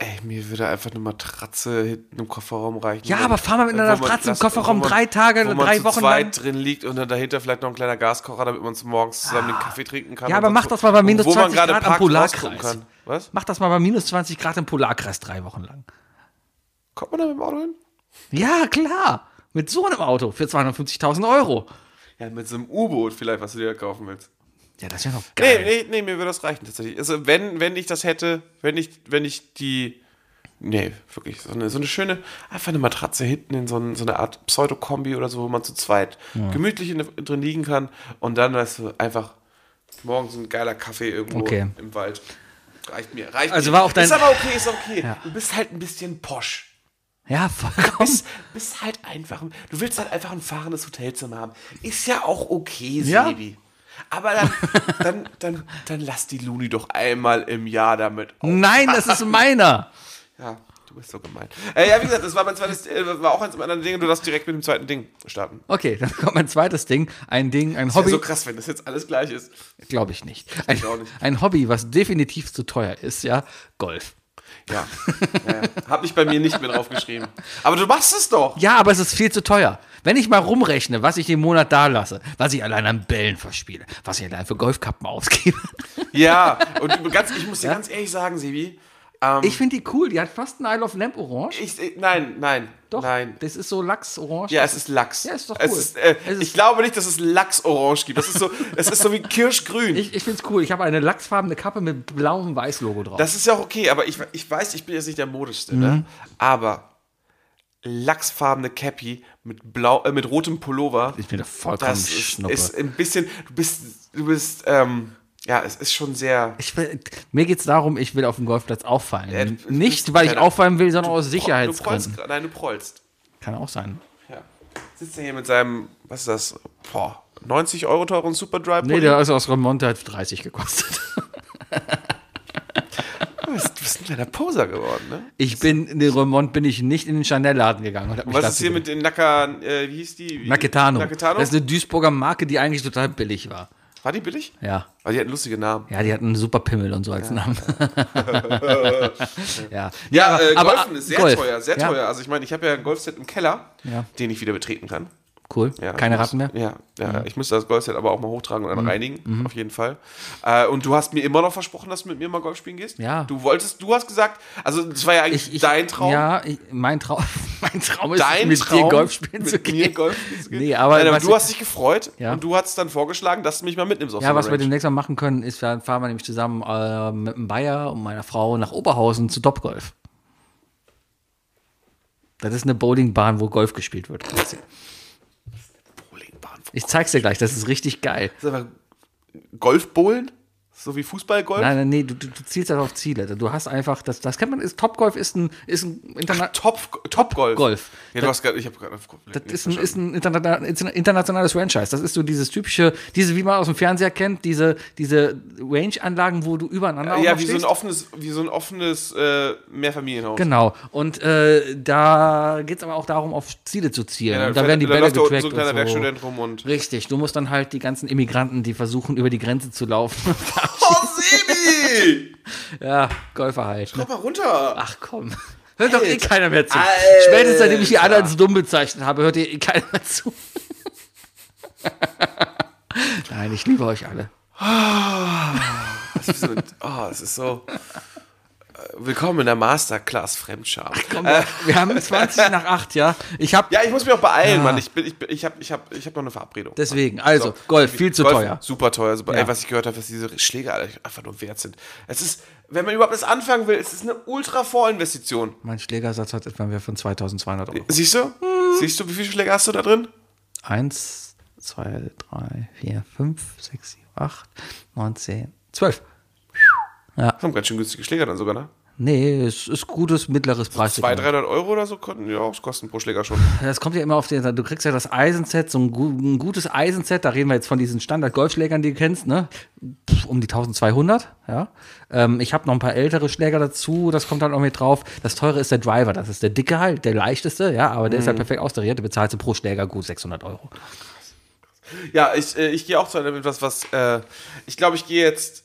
Ey, mir würde einfach eine Matratze hinten im Kofferraum reichen. Ja, aber fahr mal mit einer Matratze im Kofferraum man- drei Tage, wo man drei zu Wochen zweit lang. drin liegt und dann dahinter vielleicht noch ein kleiner Gaskocher, damit man morgens zusammen den Kaffee trinken kann. Ja, aber mach das mal bei minus wo man 20 gerade Grad parkt, Polarkreis. rausgucken kann. Was? Mach das mal bei minus 20 Grad im Polarkreis drei Wochen lang. Kommt man da mit dem Auto hin? Ja, klar. Mit so einem Auto für 250.000 Euro. Ja, mit so einem U-Boot vielleicht, was du dir kaufen willst. Ja, das wäre doch Nee, geil. nee, nee, mir würde das reichen tatsächlich. Also wenn, wenn ich das hätte, wenn ich, wenn ich die. Nee, wirklich. So eine, so eine schöne, einfach eine Matratze hinten in so, ein, so eine Art Pseudokombi oder so, wo man zu zweit gemütlich in, drin liegen kann und dann, weißt du, einfach morgens ein geiler Kaffee irgendwo Okay. im Wald. Reicht mir, reicht Also mir. war auch dein- Ist aber okay, ist okay. Ja. Du bist halt ein bisschen posch. Ja, vollkommen. Bist, bist halt einfach, du willst halt einfach ein fahrendes Hotelzimmer haben. Ist ja auch okay, Ja. Aber dann, dann, dann, dann lass die Luni doch einmal im Jahr damit auf. Nein, das ist meiner. Ja, du bist so gemein. Äh, ja, wie gesagt, das war mein zweites, äh, war auch eins meiner Dinge. Du darfst direkt mit dem zweiten Ding starten. Okay, *laughs* dann kommt mein zweites Ding. Ein Ding, ein Ist ja Hobby. so krass, wenn das jetzt alles gleich ist. Glaube ich nicht. Ein, ich nicht. ein Hobby, was definitiv zu teuer ist, ja. Golf. Ja. ja, ja. Hab ich bei mir nicht mehr draufgeschrieben. Aber du machst es doch. Ja, aber es ist viel zu teuer. Wenn ich mal rumrechne, was ich im Monat da lasse, was ich allein an Bällen verspiele, was ich allein für Golfkappen ausgebe. Ja, und ganz, ich muss dir ganz ehrlich sagen, Sebi. Ähm, Ich finde die cool. Die hat fast ein Isle of Lamp Orange. ich, äh, nein, nein, Doch, nein. das ist so Lachs-Orange. Ja, es ist Lachs. Ja, ist doch Es cool. ist, äh, ist- ich glaube nicht, dass es Lachsorange gibt. Das ist so, *laughs* es ist so wie Kirschgrün. Ich, ich finde es cool. Ich habe eine lachsfarbene Kappe mit blauem Weiß-Logo drauf. das ist ja auch okay, aber ich, ich weiß, ich bin jetzt nicht der modischste, Mhm. ne? Aber lachsfarbene Cappy mit blau, äh, mit rotem Pullover. ich bin da vollkommen Das ist, ist ein bisschen, du bist, du bist, ähm, ja, es ist schon sehr. ich will, mir geht es darum, ich will auf dem Golfplatz auffallen. Ja, du- Nicht, weil ich auffallen will, sondern aus Du prollst, Sicherheitsgründen. nein, du prollst. Kann auch sein. Ja. Sitzt er hier mit seinem, was ist das? Boah, 90 Euro teuren Superdry Nee, der ist aus Remont, *laughs* der hat 30 gekostet. Du bist, du bist ein kleiner Poser geworden, ne? Ich bin, in den Remont bin ich nicht in den Chanel-Laden gegangen. Und Was ist hier mit den Naka, äh, wie hieß die? Naketano. Naketano? Das ist eine Duisburger Marke, die eigentlich total billig war. War die billig? Ja. Weil die hatten lustige Namen. Ja, die hatten einen super Pimmel und so als Namen. *laughs* ja, Ja, äh, aber- Golfen ist sehr Golf. teuer, sehr Ja. teuer. Also ich meine, ich habe ja ein Golfset im Keller, Ja. den ich wieder betreten kann. Cool. Ja, Keine Ratten mehr? Ja, ja ich müsste das Golfset aber auch mal hochtragen und dann Mhm. reinigen, auf jeden Fall. Äh, und du hast mir immer noch versprochen, dass du mit mir mal Golf spielen gehst? Ja. Du wolltest, du hast gesagt, also das war ja eigentlich Ich, ich, dein Traum. Ja, ich, mein Traum, mein Traum ist, Dein mit Traum, dir Golf spielen zu gehen. Golf spielen zu gehen? Nee, aber Nein, aber du hast dich gefreut Ja. und du hast dann vorgeschlagen, dass du mich mal mitnimmst auf Ja, so was wir Range. demnächst mal machen können, ist, wir fahren wir nämlich zusammen äh, mit dem Bayer und meiner Frau nach Oberhausen zu Topgolf. Das ist eine Bowlingbahn, wo Golf gespielt wird. Bowlingbahn. Ich zeig's dir gleich, das ist richtig geil. Ist aber Golfbowlen? So wie Fußballgolf? Nein, nein, nee, du, du, du zielst halt auf Ziele. Du hast einfach, das, das kennt man, ist, Topgolf ist ein, ist ein Interna Top, Top Golf. Ja, du hast gerade, ich habe gerade Das ist ein, ist ein interna internationales Franchise. Das ist so dieses typische, diese, wie man aus dem Fernseher kennt, diese, diese Range-Anlagen, wo du übereinander Ja, noch wie so ein offenes, wie so ein offenes äh, Mehrfamilienhaus. Genau. Und äh, da geht es aber auch darum, auf Ziele zu zielen. Ja, und da werden die da Bälle da getrackt so ein kleiner und so. Werkstudent rum und. Richtig, du musst dann halt die ganzen Immigranten, die versuchen, über die Grenze zu laufen. *laughs* Oh, Sebi! *laughs* ja, Golfer halt. Ne? Komm mal runter! Ach komm. Hört doch eh Alter. keiner mehr zu. Alter. Spätestens seitdem ich die anderen als dumm bezeichnet habe, hört ihr eh keiner mehr zu. *laughs* Nein, ich liebe euch alle. Oh, es ist so. Äh, Willkommen in der Masterclass Fremdscham. Komm, wir haben 20 nach 8, ja. Ich habe Ja, ich muss mich auch beeilen, Mann. Ich, bin, ich, bin, ich habe ich hab, ich hab noch eine Verabredung. deswegen, also So. Golf viel zu Golf, teuer. Super teuer. Super. Ja. Ey, was ich gehört habe, was diese Schläge einfach nur wert sind. Es ist, wenn man überhaupt das anfangen will, es ist eine ultra Vorinvestition. Mein Schlägersatz hat etwa von 2200 Euro. Siehst du? Siehst du, wie viele Schläge hast du da drin? 1, 2, 3, 4, 5, 6, 7, 8, 9, 10, 12. Das haben ganz schön günstige Schläger dann sogar, ne? Nee, es ist gutes mittleres Preis. 200, 300 Euro oder so konnten ja auch kosten pro Schläger schon. *laughs* Das kommt ja immer auf den, du kriegst ja das Eisenset, so ein, ein gutes Eisenset, da reden wir jetzt von diesen Standard-Golfschlägern, die du kennst, ne? Um die 1200, ja. Ähm, ich habe noch ein paar ältere Schläger dazu, das kommt dann auch mit drauf. Das teure ist der Driver, das ist der dicke halt, der leichteste, ja, aber der ist halt perfekt austariert, der bezahlst du pro Schläger gut 600 Euro. Ja, ich, äh, ich gehe auch zu einem etwas, was, äh, ich glaube, ich gehe jetzt,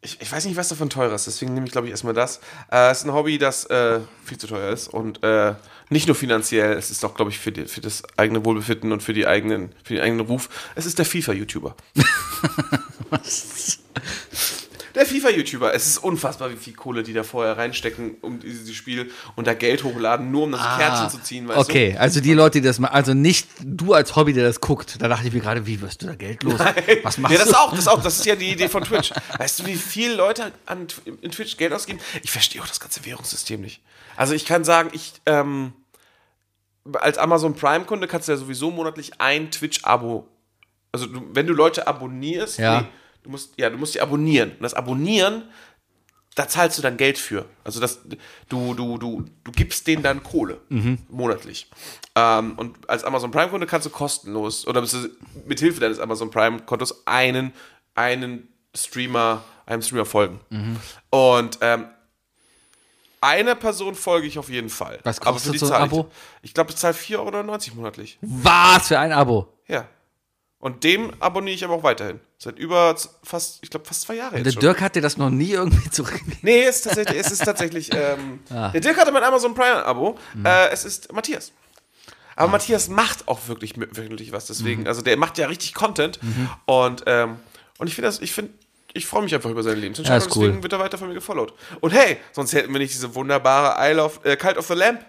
ich, ich weiß nicht, was davon teuer ist, deswegen nehme ich, glaube ich, erstmal das. Äh, es ist ein Hobby, das äh, viel zu teuer ist und äh, nicht nur finanziell, es ist auch, glaube ich, für, die, für das eigene Wohlbefinden und für, die eigenen, für den eigenen Ruf. Es ist der FIFA-YouTuber. *laughs* *laughs* Der FIFA-YouTuber, es ist unfassbar, wie viel Kohle die da vorher reinstecken, um dieses Spiel und da Geld hochladen, nur um das Kärtchen zu ziehen, weißt okay, also die Leute, die das mal, also nicht du als Hobby, der das guckt, da dachte ich mir gerade, wie wirst du da Geld los? Was du? machst Ja, das du? auch, das auch, das ist ja die Idee von Twitch. Weißt du, wie viele Leute an, in Twitch Geld ausgeben? Ich verstehe auch das ganze Währungssystem nicht. Also ich kann sagen, ich, ähm, als Amazon Prime-Kunde kannst du ja sowieso monatlich ein Twitch-Abo, also du, wenn du Leute abonnierst, Ja. nee, du musst, ja, du musst die abonnieren. Und das Abonnieren, da zahlst du dann Geld für. Also das, du, du, du, du gibst denen dann Kohle monatlich. Ähm, und als Amazon Prime-Kunde kannst du kostenlos oder mit Hilfe deines Amazon Prime-Kontos einen, einen Streamer, einem Streamer folgen. Und ähm, einer Person folge ich auf jeden Fall. Was Aber kostet für die so ein Abo? Ich, ich glaube, ich zahle 4,90 Euro monatlich. Was für ein Abo? Ja. Und dem abonniere ich aber auch weiterhin. Seit über fast, ich glaube, fast zwei Jahre Der jetzt schon. Dirk hat dir das noch nie irgendwie *laughs* zurückgegeben. Nee, es ist tatsächlich, es ist tatsächlich *laughs* ähm, Ah. der Dirk hatte mein Amazon Prime-Abo. Mhm. Äh, es ist Matthias. Ah. Aber Matthias macht auch wirklich wöchentlich was, deswegen, Mhm. also der macht ja richtig Content. Und, ähm, und ich finde das, ich finde, ich freue mich einfach über seine Lebensentscheidung, Ja, ist cool. deswegen wird er weiter von mir gefollowt. Und hey, sonst hätten wir nicht diese wunderbare Isle of, äh, Cult of the Lamp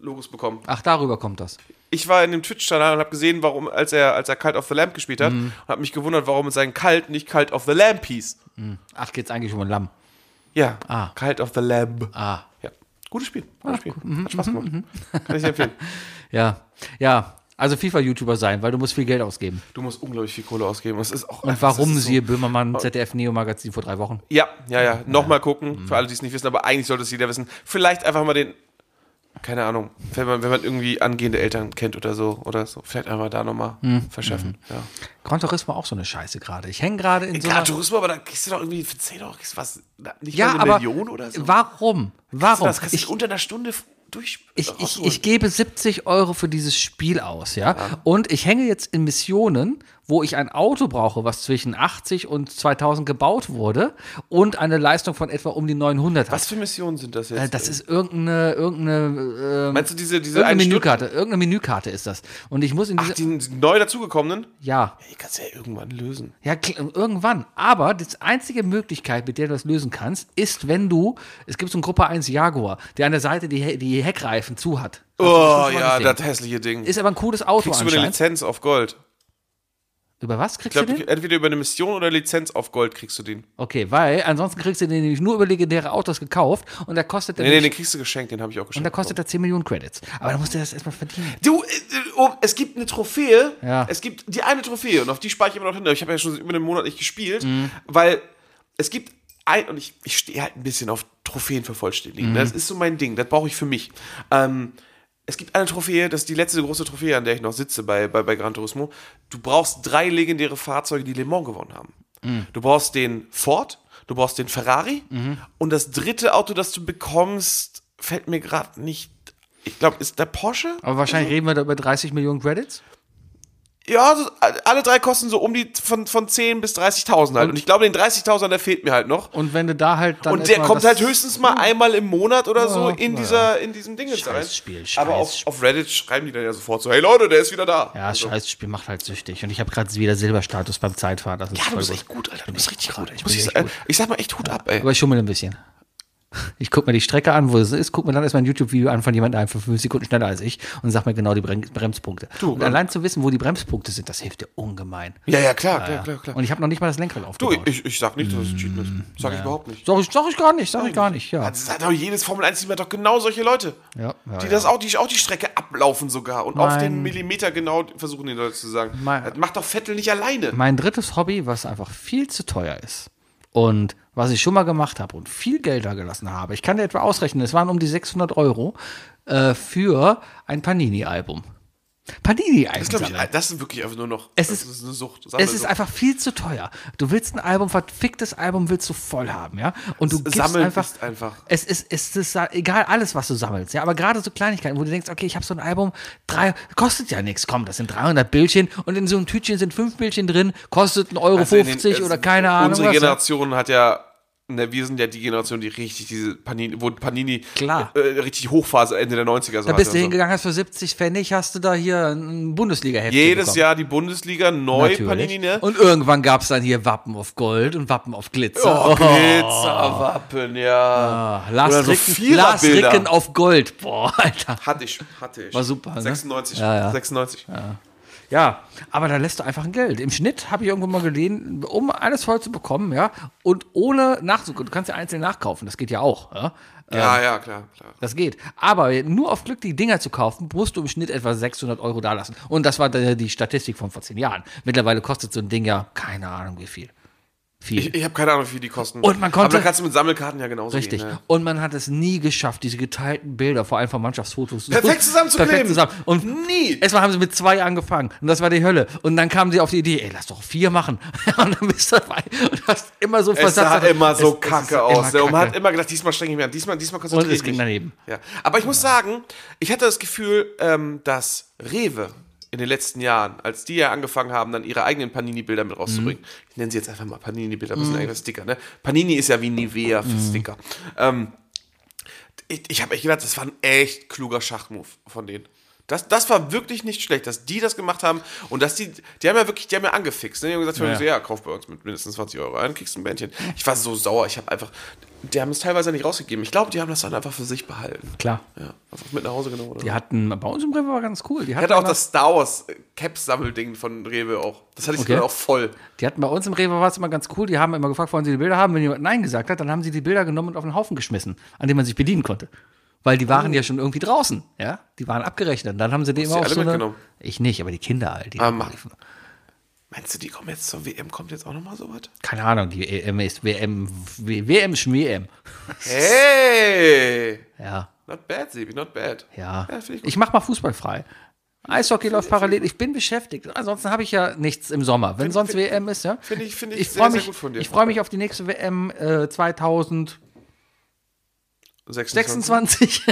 Logos bekommen. Ach, darüber kommt das. Ich war in dem Twitch-Kanal und habe gesehen, warum, als er, als er Cult of the Lamp gespielt hat, Mhm. und habe mich gewundert, warum es sein Cult nicht Cult of the Lamp hieß. Ach, geht's eigentlich um ein Lamm. Ja, Ah. Cult of the Lamb. Ah, Ja, gutes Spiel. Gutes Spiel. Hat Spaß gemacht. Kann ich empfehlen. *laughs* ja. Ja, also FIFA-YouTuber sein, weil du musst viel Geld ausgeben. Du musst unglaublich viel Kohle ausgeben. Es ist auch Und warum ist so- siehe Böhmermann ZDF Neo Magazin vor drei Wochen? Ja, ja, ja. Nochmal gucken, für alle, die es nicht wissen, aber eigentlich sollte es jeder wissen. Vielleicht einfach mal den keine Ahnung, wenn man, wenn man irgendwie angehende Eltern kennt oder so, oder so, vielleicht einmal da nochmal Hm. verschaffen. Ja. Gran Turismo auch so eine Scheiße gerade. Ich hänge gerade in so Gran. Turismo, aber da kriegst du doch irgendwie für 10 Euro kriegst du was, nicht Ja, eine aber Million oder so. warum? Warum? Das kannst du Ich, unter einer Stunde durch. ich, ich, rausholen. ich gebe 70 Euro für dieses Spiel aus, ja? Und ich hänge jetzt in Missionen, wo ich ein Auto brauche, was zwischen 80 und 2000 gebaut wurde und eine Leistung von etwa um die 900 hat. Was für Missionen sind das jetzt? Äh, Das ist irgendeine, irgendeine, ähm, Meinst du diese, diese irgendeine Menükarte. Irgendeine Menükarte ist das. Und ich muss in Ach, diese, die neu dazugekommenen? ja, Die kannst du ja irgendwann lösen. ja, irgendwann. Aber die einzige Möglichkeit, mit der du das lösen kannst, ist, wenn du, es gibt so einen Gruppe 1 Jaguar, der an der Seite die, die Heckreifen zu hat. Du Oh mal ja, das hässliche Ding. Ist aber ein cooles Auto Kriegst du über eine anscheinend. Lizenz auf Gold. Über was kriegst glaube, du den? entweder über eine Mission oder Lizenz auf Gold kriegst du den. Okay, weil ansonsten kriegst du den nämlich nur über legendäre Autos gekauft und da kostet der, Nee, nee, den kriegst du geschenkt, den habe ich auch geschenkt. und da kostet er 10 Millionen Credits. Aber da musst du das erstmal verdienen. Du, oh, es gibt eine Trophäe. Ja. Es gibt die eine Trophäe und auf die spare ich immer noch hin. Ich habe ja schon über einen Monat nicht gespielt, Mhm. weil es gibt ein, und ich, ich stehe halt ein bisschen auf Trophäen vervollständigen. Mhm. Das ist so mein Ding, das brauche ich für mich. Ähm, es gibt eine Trophäe, das ist die letzte große Trophäe, an der ich noch sitze bei, bei, bei Gran Turismo. Du brauchst drei legendäre Fahrzeuge, die Le Mans gewonnen haben. Mhm. Du brauchst den Ford, du brauchst den Ferrari und das dritte Auto, das du bekommst, fällt mir gerade nicht. Ich glaube, ist der Porsche? Aber wahrscheinlich reden wir da über 30 Millionen Credits. Ja, so, alle drei kosten so um die von, von 10 bis 30.000 halt. Und ich glaube, den 30.000, der fehlt mir halt noch. Und wenn du da halt dann. Und der kommt halt höchstens mal einmal im Monat oder so Ja, in, na dieser, in diesem Ding jetzt rein. Scheißspiel, Aber auf, auf Reddit schreiben die dann ja sofort so, hey Leute, der ist wieder da. Ja, das also, Scheißspiel macht halt süchtig. Und ich habe gerade wieder Silberstatus beim Zeitfahren. Das ist ja, du bist gut. echt gut, Alter. Du bist richtig gut. Ich Muss bin ich, sa- gut. ich sag mal echt Hut ab, ey. Aber ich schummel ein bisschen. Ich gucke mir die Strecke an, wo es ist, gucke mir dann erstmal ein YouTube-Video an von jemandem, der einfach fünf Sekunden schneller als ich und sag mir genau die Brem Bremspunkte. und allein zu wissen, wo die Bremspunkte sind, das hilft dir ungemein. Ja, ja, klar, klar, klar, klar. Und ich habe noch nicht mal das Lenkrad Du, aufgebaut. ich, ich sag nicht, dass es Cheaten ist. Sag ich überhaupt nicht. sag, ich, sag ich gar nicht, sag ich gar nicht, ja. Das hat doch jedes Formel 1 Team hat doch genau solche Leute. ja, ja, Die ja. das auch, die auch die Strecke ablaufen sogar und auf Mein- den Millimeter genau versuchen die Leute zu sagen. Mein- das macht doch Vettel nicht alleine. Mein drittes Hobby, was einfach viel zu teuer ist und was ich schon mal gemacht habe und viel Geld da gelassen habe, ich kann dir etwa ausrechnen, es waren um die 600 Euro äh, für ein Panini-Album. Panini-Album. Das, ich, das ist wirklich einfach nur noch. Es das ist- eine Sucht. Es ist Sammelsucht. einfach viel zu teuer. Du willst ein Album, verficktes Album willst du voll haben, ja? Und du gibst Sammeln einfach, ist einfach- Es ist, es ist egal alles, was du sammelst, ja? Aber gerade so Kleinigkeiten, wo du denkst, okay, ich habe so ein Album, drei, kostet ja nichts, komm, das sind 300 Bildchen und in so einem Tütchen sind fünf Bildchen drin, kostet 1,50 Euro Also in den- es- oder keine Ahnung Unsere was. ja. Generation hat ja. Ne, wir sind ja die Generation, die richtig diese Panini, wo Panini Klar. Äh, richtig Hochphase Ende der 90er so Da bist du hingegangen, hast für 70 Pfennig, hast du da hier ein Bundesliga-Heft so. Jedes bekommen. Jahr die Bundesliga neu Natürlich. Panini, ne? Und irgendwann gab es dann hier Wappen auf Gold und Wappen auf Glitzer. Oh, Glitzerwappen, ja. Ah, Lars, so Ricken, Lars. Ricken auf Gold. Boah, Alter. Hatte ich, hatte ich. War super, ne? 96. Ja, ja. 96. Ja, aber da lässt du einfach ein Geld. Im Schnitt habe ich irgendwo mal gelesen, um alles voll zu bekommen, ja, und ohne Nachzug. Du kannst ja einzeln nachkaufen, das geht ja auch, ja. Ja, ja, klar, klar. Das geht. Aber nur auf Glück die Dinger zu kaufen, musst du im Schnitt etwa 600 Euro da lassen. Und das war die die Statistik von vor zehn Jahren. Mittlerweile kostet so ein Ding ja keine Ahnung wie viel. Viel. Ich, ich habe keine Ahnung, wie viel die kosten. Und man konnte- Aber da kannst du mit Sammelkarten ja genauso Richtig. gehen. Ne? Und man hat es nie geschafft, diese geteilten Bilder, vor allem von Mannschaftsfotos, Perfekt zusammenzukleben. Perfekt zusammen. Und Nie. Erstmal haben sie mit zwei angefangen und das war die Hölle. Und dann kamen sie auf die Idee, ey, lass doch vier machen. *laughs* und dann bist du dabei und hast immer so Es sah immer so Es- es ist kacke aus. immer Und man kacke. hat immer gedacht, diesmal streng ich mich an, diesmal, diesmal konzentriere Und es ich ging mich. daneben. Ja. Aber ich muss sagen, ich hatte das Gefühl, ähm, dass Rewe in den letzten Jahren, als die ja angefangen haben, dann ihre eigenen Panini-Bilder mit rauszubringen, ich nenne sie jetzt einfach mal Panini-Bilder, das sind Mhm. eigentlich Sticker, ne? Panini ist ja wie Nivea für Sticker. Ähm, ich ich habe echt gedacht, das war ein echt kluger Schachmove von denen. Das, das war wirklich nicht schlecht, dass die das gemacht haben und dass die, die haben ja wirklich, die haben ja angefixt. Ne? Die haben gesagt, ja. Ja. So, ja, kauf bei uns mit mindestens 20 Euro ein, kriegst ein Bändchen. Ich war so sauer, ich habe einfach, die haben es teilweise nicht rausgegeben. Ich glaube, die haben das dann einfach für sich behalten. Klar. Ja, einfach mit nach Hause genommen. Oder? Die hatten, bei uns im Rewe war ganz cool. Die hatten, hatte auch das Star Wars Caps-Sammelding von Rewe auch. Das hatte ich Okay. sogar auch voll. die hatten bei uns im Rewe war es immer ganz cool. Die haben immer gefragt, wollen sie die Bilder haben? Wenn jemand Nein gesagt hat, dann haben sie die Bilder genommen und auf einen Haufen geschmissen, an dem man sich bedienen konnte. Weil die waren ja schon irgendwie draußen, ja? Die waren abgerechnet. Dann haben sie die immer auf so eine, mitgenommen? Ich nicht, aber die Kinder halt. Die Ah. Meinst du, die kommen jetzt zur WM? Kommt jetzt auch nochmal sowas? keine Ahnung, die EM ist WM, WM ist WM. Hey! *laughs* Ja, Not bad, Sebi, not bad. Ja. Ja, ich ich mach mal Fußball frei. Eishockey läuft parallel. Ich bin beschäftigt. Ansonsten habe ich ja nichts im Sommer. Wenn sonst WM ist, ja. Finde ich, finde ich, Ich sehr, freue sehr mich, gut von dir. ich freue mich auf die nächste WM äh, 2026. 26.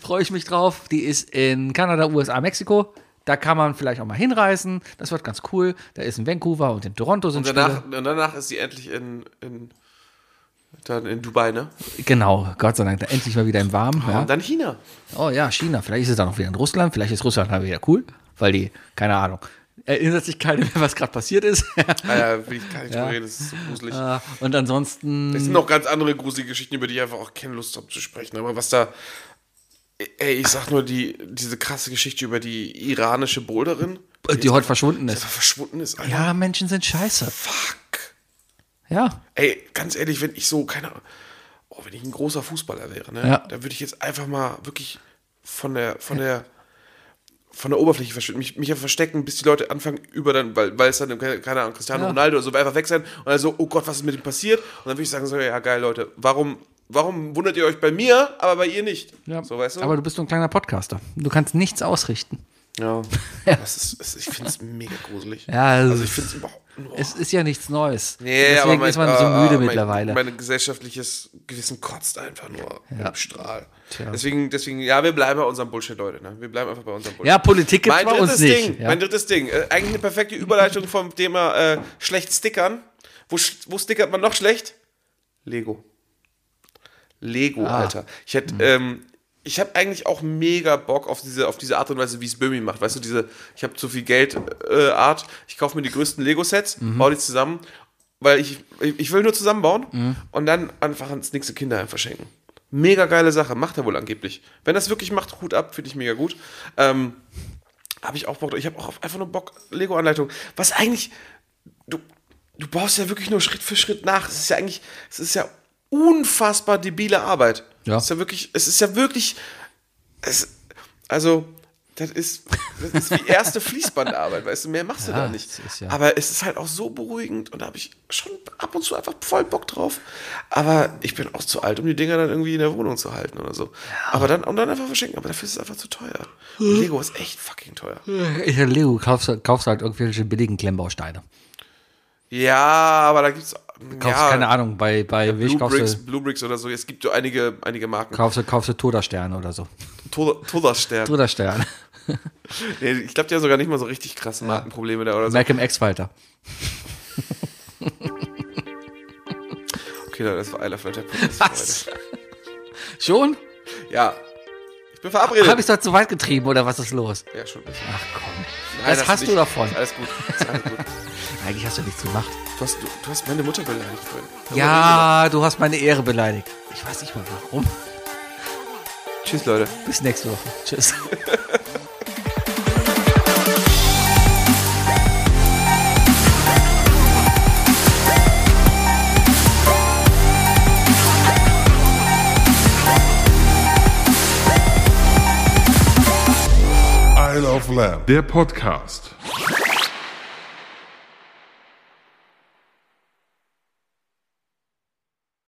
freue ich mich drauf. Die ist in Kanada, USA, Mexiko. Da kann man vielleicht auch mal hinreisen. Das wird ganz cool. Da ist in Vancouver und in Toronto sind Und danach, Spiele. und danach ist sie endlich in, in, dann in Dubai, ne? Genau, Gott sei Dank, da endlich mal wieder im Warmen. Ja. Und dann China. Oh ja, China. Vielleicht ist es dann auch wieder in Russland. Vielleicht ist Russland dann wieder cool, weil die, keine Ahnung, erinnert sich keiner mehr, was gerade passiert ist. Ah, ja, will ich gar nicht Ja. reden, das ist so gruselig. Äh, und ansonsten. Es sind noch ganz andere gruselige Geschichten, über die ich einfach auch keine Lust habe zu sprechen. Aber was da. Ey, ich sag nur die, diese krasse Geschichte über die iranische Boulderin, die heute verschwunden die ist. verschwunden ist. Alter. Ja, Menschen sind scheiße. Fuck. Ja. Ey, ganz ehrlich, wenn ich so, keine Ahnung, oh, wenn ich ein großer Fußballer wäre, ne, Ja. dann würde ich jetzt einfach mal wirklich von der, von der, von der Oberfläche verschwinden, mich, mich verstecken, bis die Leute anfangen, über dann, weil, weil es dann, keine keine Ahnung, Cristiano Ja. Ronaldo oder so, einfach weg sein und dann so, oh Gott, was ist mit ihm passiert? Und dann würde ich sagen, so, ja, geil, Leute, warum, warum wundert ihr euch bei mir, aber bei ihr nicht? ja. So, weißt du? Aber du bist nur ein kleiner Podcaster. Du kannst nichts ausrichten. ja. *laughs* Das ist, das, ich finde es mega gruselig. Ja, also also ich finde es überhaupt nur. Es ist ja nichts Neues. Nee, Deswegen aber mein, ist man so äh, müde mein, mittlerweile. Mein gesellschaftliches Gewissen kotzt einfach nur Ja. im Strahl. Tja. Deswegen, deswegen, ja, wir bleiben bei unserem Bullshit, Leute. Ne? Wir bleiben einfach bei unserem Bullshit. ja, Politik gibt's mein bei uns drittes nicht. Ding, ja. mein drittes Ding. Äh, eigentlich eine perfekte Überleitung vom Thema äh, schlecht stickern. Wo, wo stickert man noch schlecht? Lego. Lego, Ah. Alter. Ich hätte, Hm. ähm, ich habe eigentlich auch mega Bock auf diese, auf diese Art und Weise, wie es Böhmi macht. Weißt du, diese, ich habe zu viel Geld äh, Art. Ich kaufe mir die größten Lego-Sets, Mhm. baue die zusammen, weil ich, ich will nur zusammenbauen und dann einfach ans nächste Kinderheim verschenken. Mega geile Sache, macht er wohl angeblich. Wenn das wirklich macht, Hut ab, finde ich mega gut. Ähm, habe ich auch Bock. Ich habe auch einfach nur Bock, Lego-Anleitung. Was eigentlich, du, du baust ja wirklich nur Schritt für Schritt nach. Es ist ja eigentlich, es ist ja unfassbar debile Arbeit. Ja. Es ist ja wirklich, es ist ja wirklich, es, also, das ist, das ist wie erste Fließbandarbeit, weißt du, mehr machst du Ja, da nicht. ist ja- Aber es ist halt auch so beruhigend und da habe ich schon ab und zu einfach voll Bock drauf. Aber ich bin auch zu alt, um die Dinger dann irgendwie in der Wohnung zu halten oder so. Aber dann, und dann einfach verschenken, aber dafür ist es einfach zu teuer. Und Lego ist echt fucking teuer. Ich Lego, kaufst, kaufst halt irgendwelche billigen Klemmbausteine. Ja, aber da gibt's Kaufst, ja, keine Ahnung, bei, bei Wish Blue kaufst Bricks, du, Blue Bricks oder so. Es gibt so einige, einige Marken. kaufst, du, kaufst du Todersterne oder so. Toderstern. Toderstern. *laughs* Nee, ich glaube, die haben sogar nicht mal so richtig krasse Markenprobleme da oder so. Malcolm X-Fighter. *laughs* Okay, Leute, das war Eiler Podcast. *laughs* Was? Schon? Ja. Ich bin verabredet. Habe ich das zu weit getrieben oder was ist los? ja, schon ein bisschen. Ach komm. Was hast nicht. du davon? Ist alles gut. Ist alles gut. *laughs* Eigentlich hast du nichts gemacht. Du hast, du, du hast meine Mutter beleidigt vorhin. Ja, du hast meine Ehre beleidigt. Ich weiß nicht mal warum. Tschüss, Leute. Bis nächste Woche. Tschüss. *laughs* Slam. Der Podcast.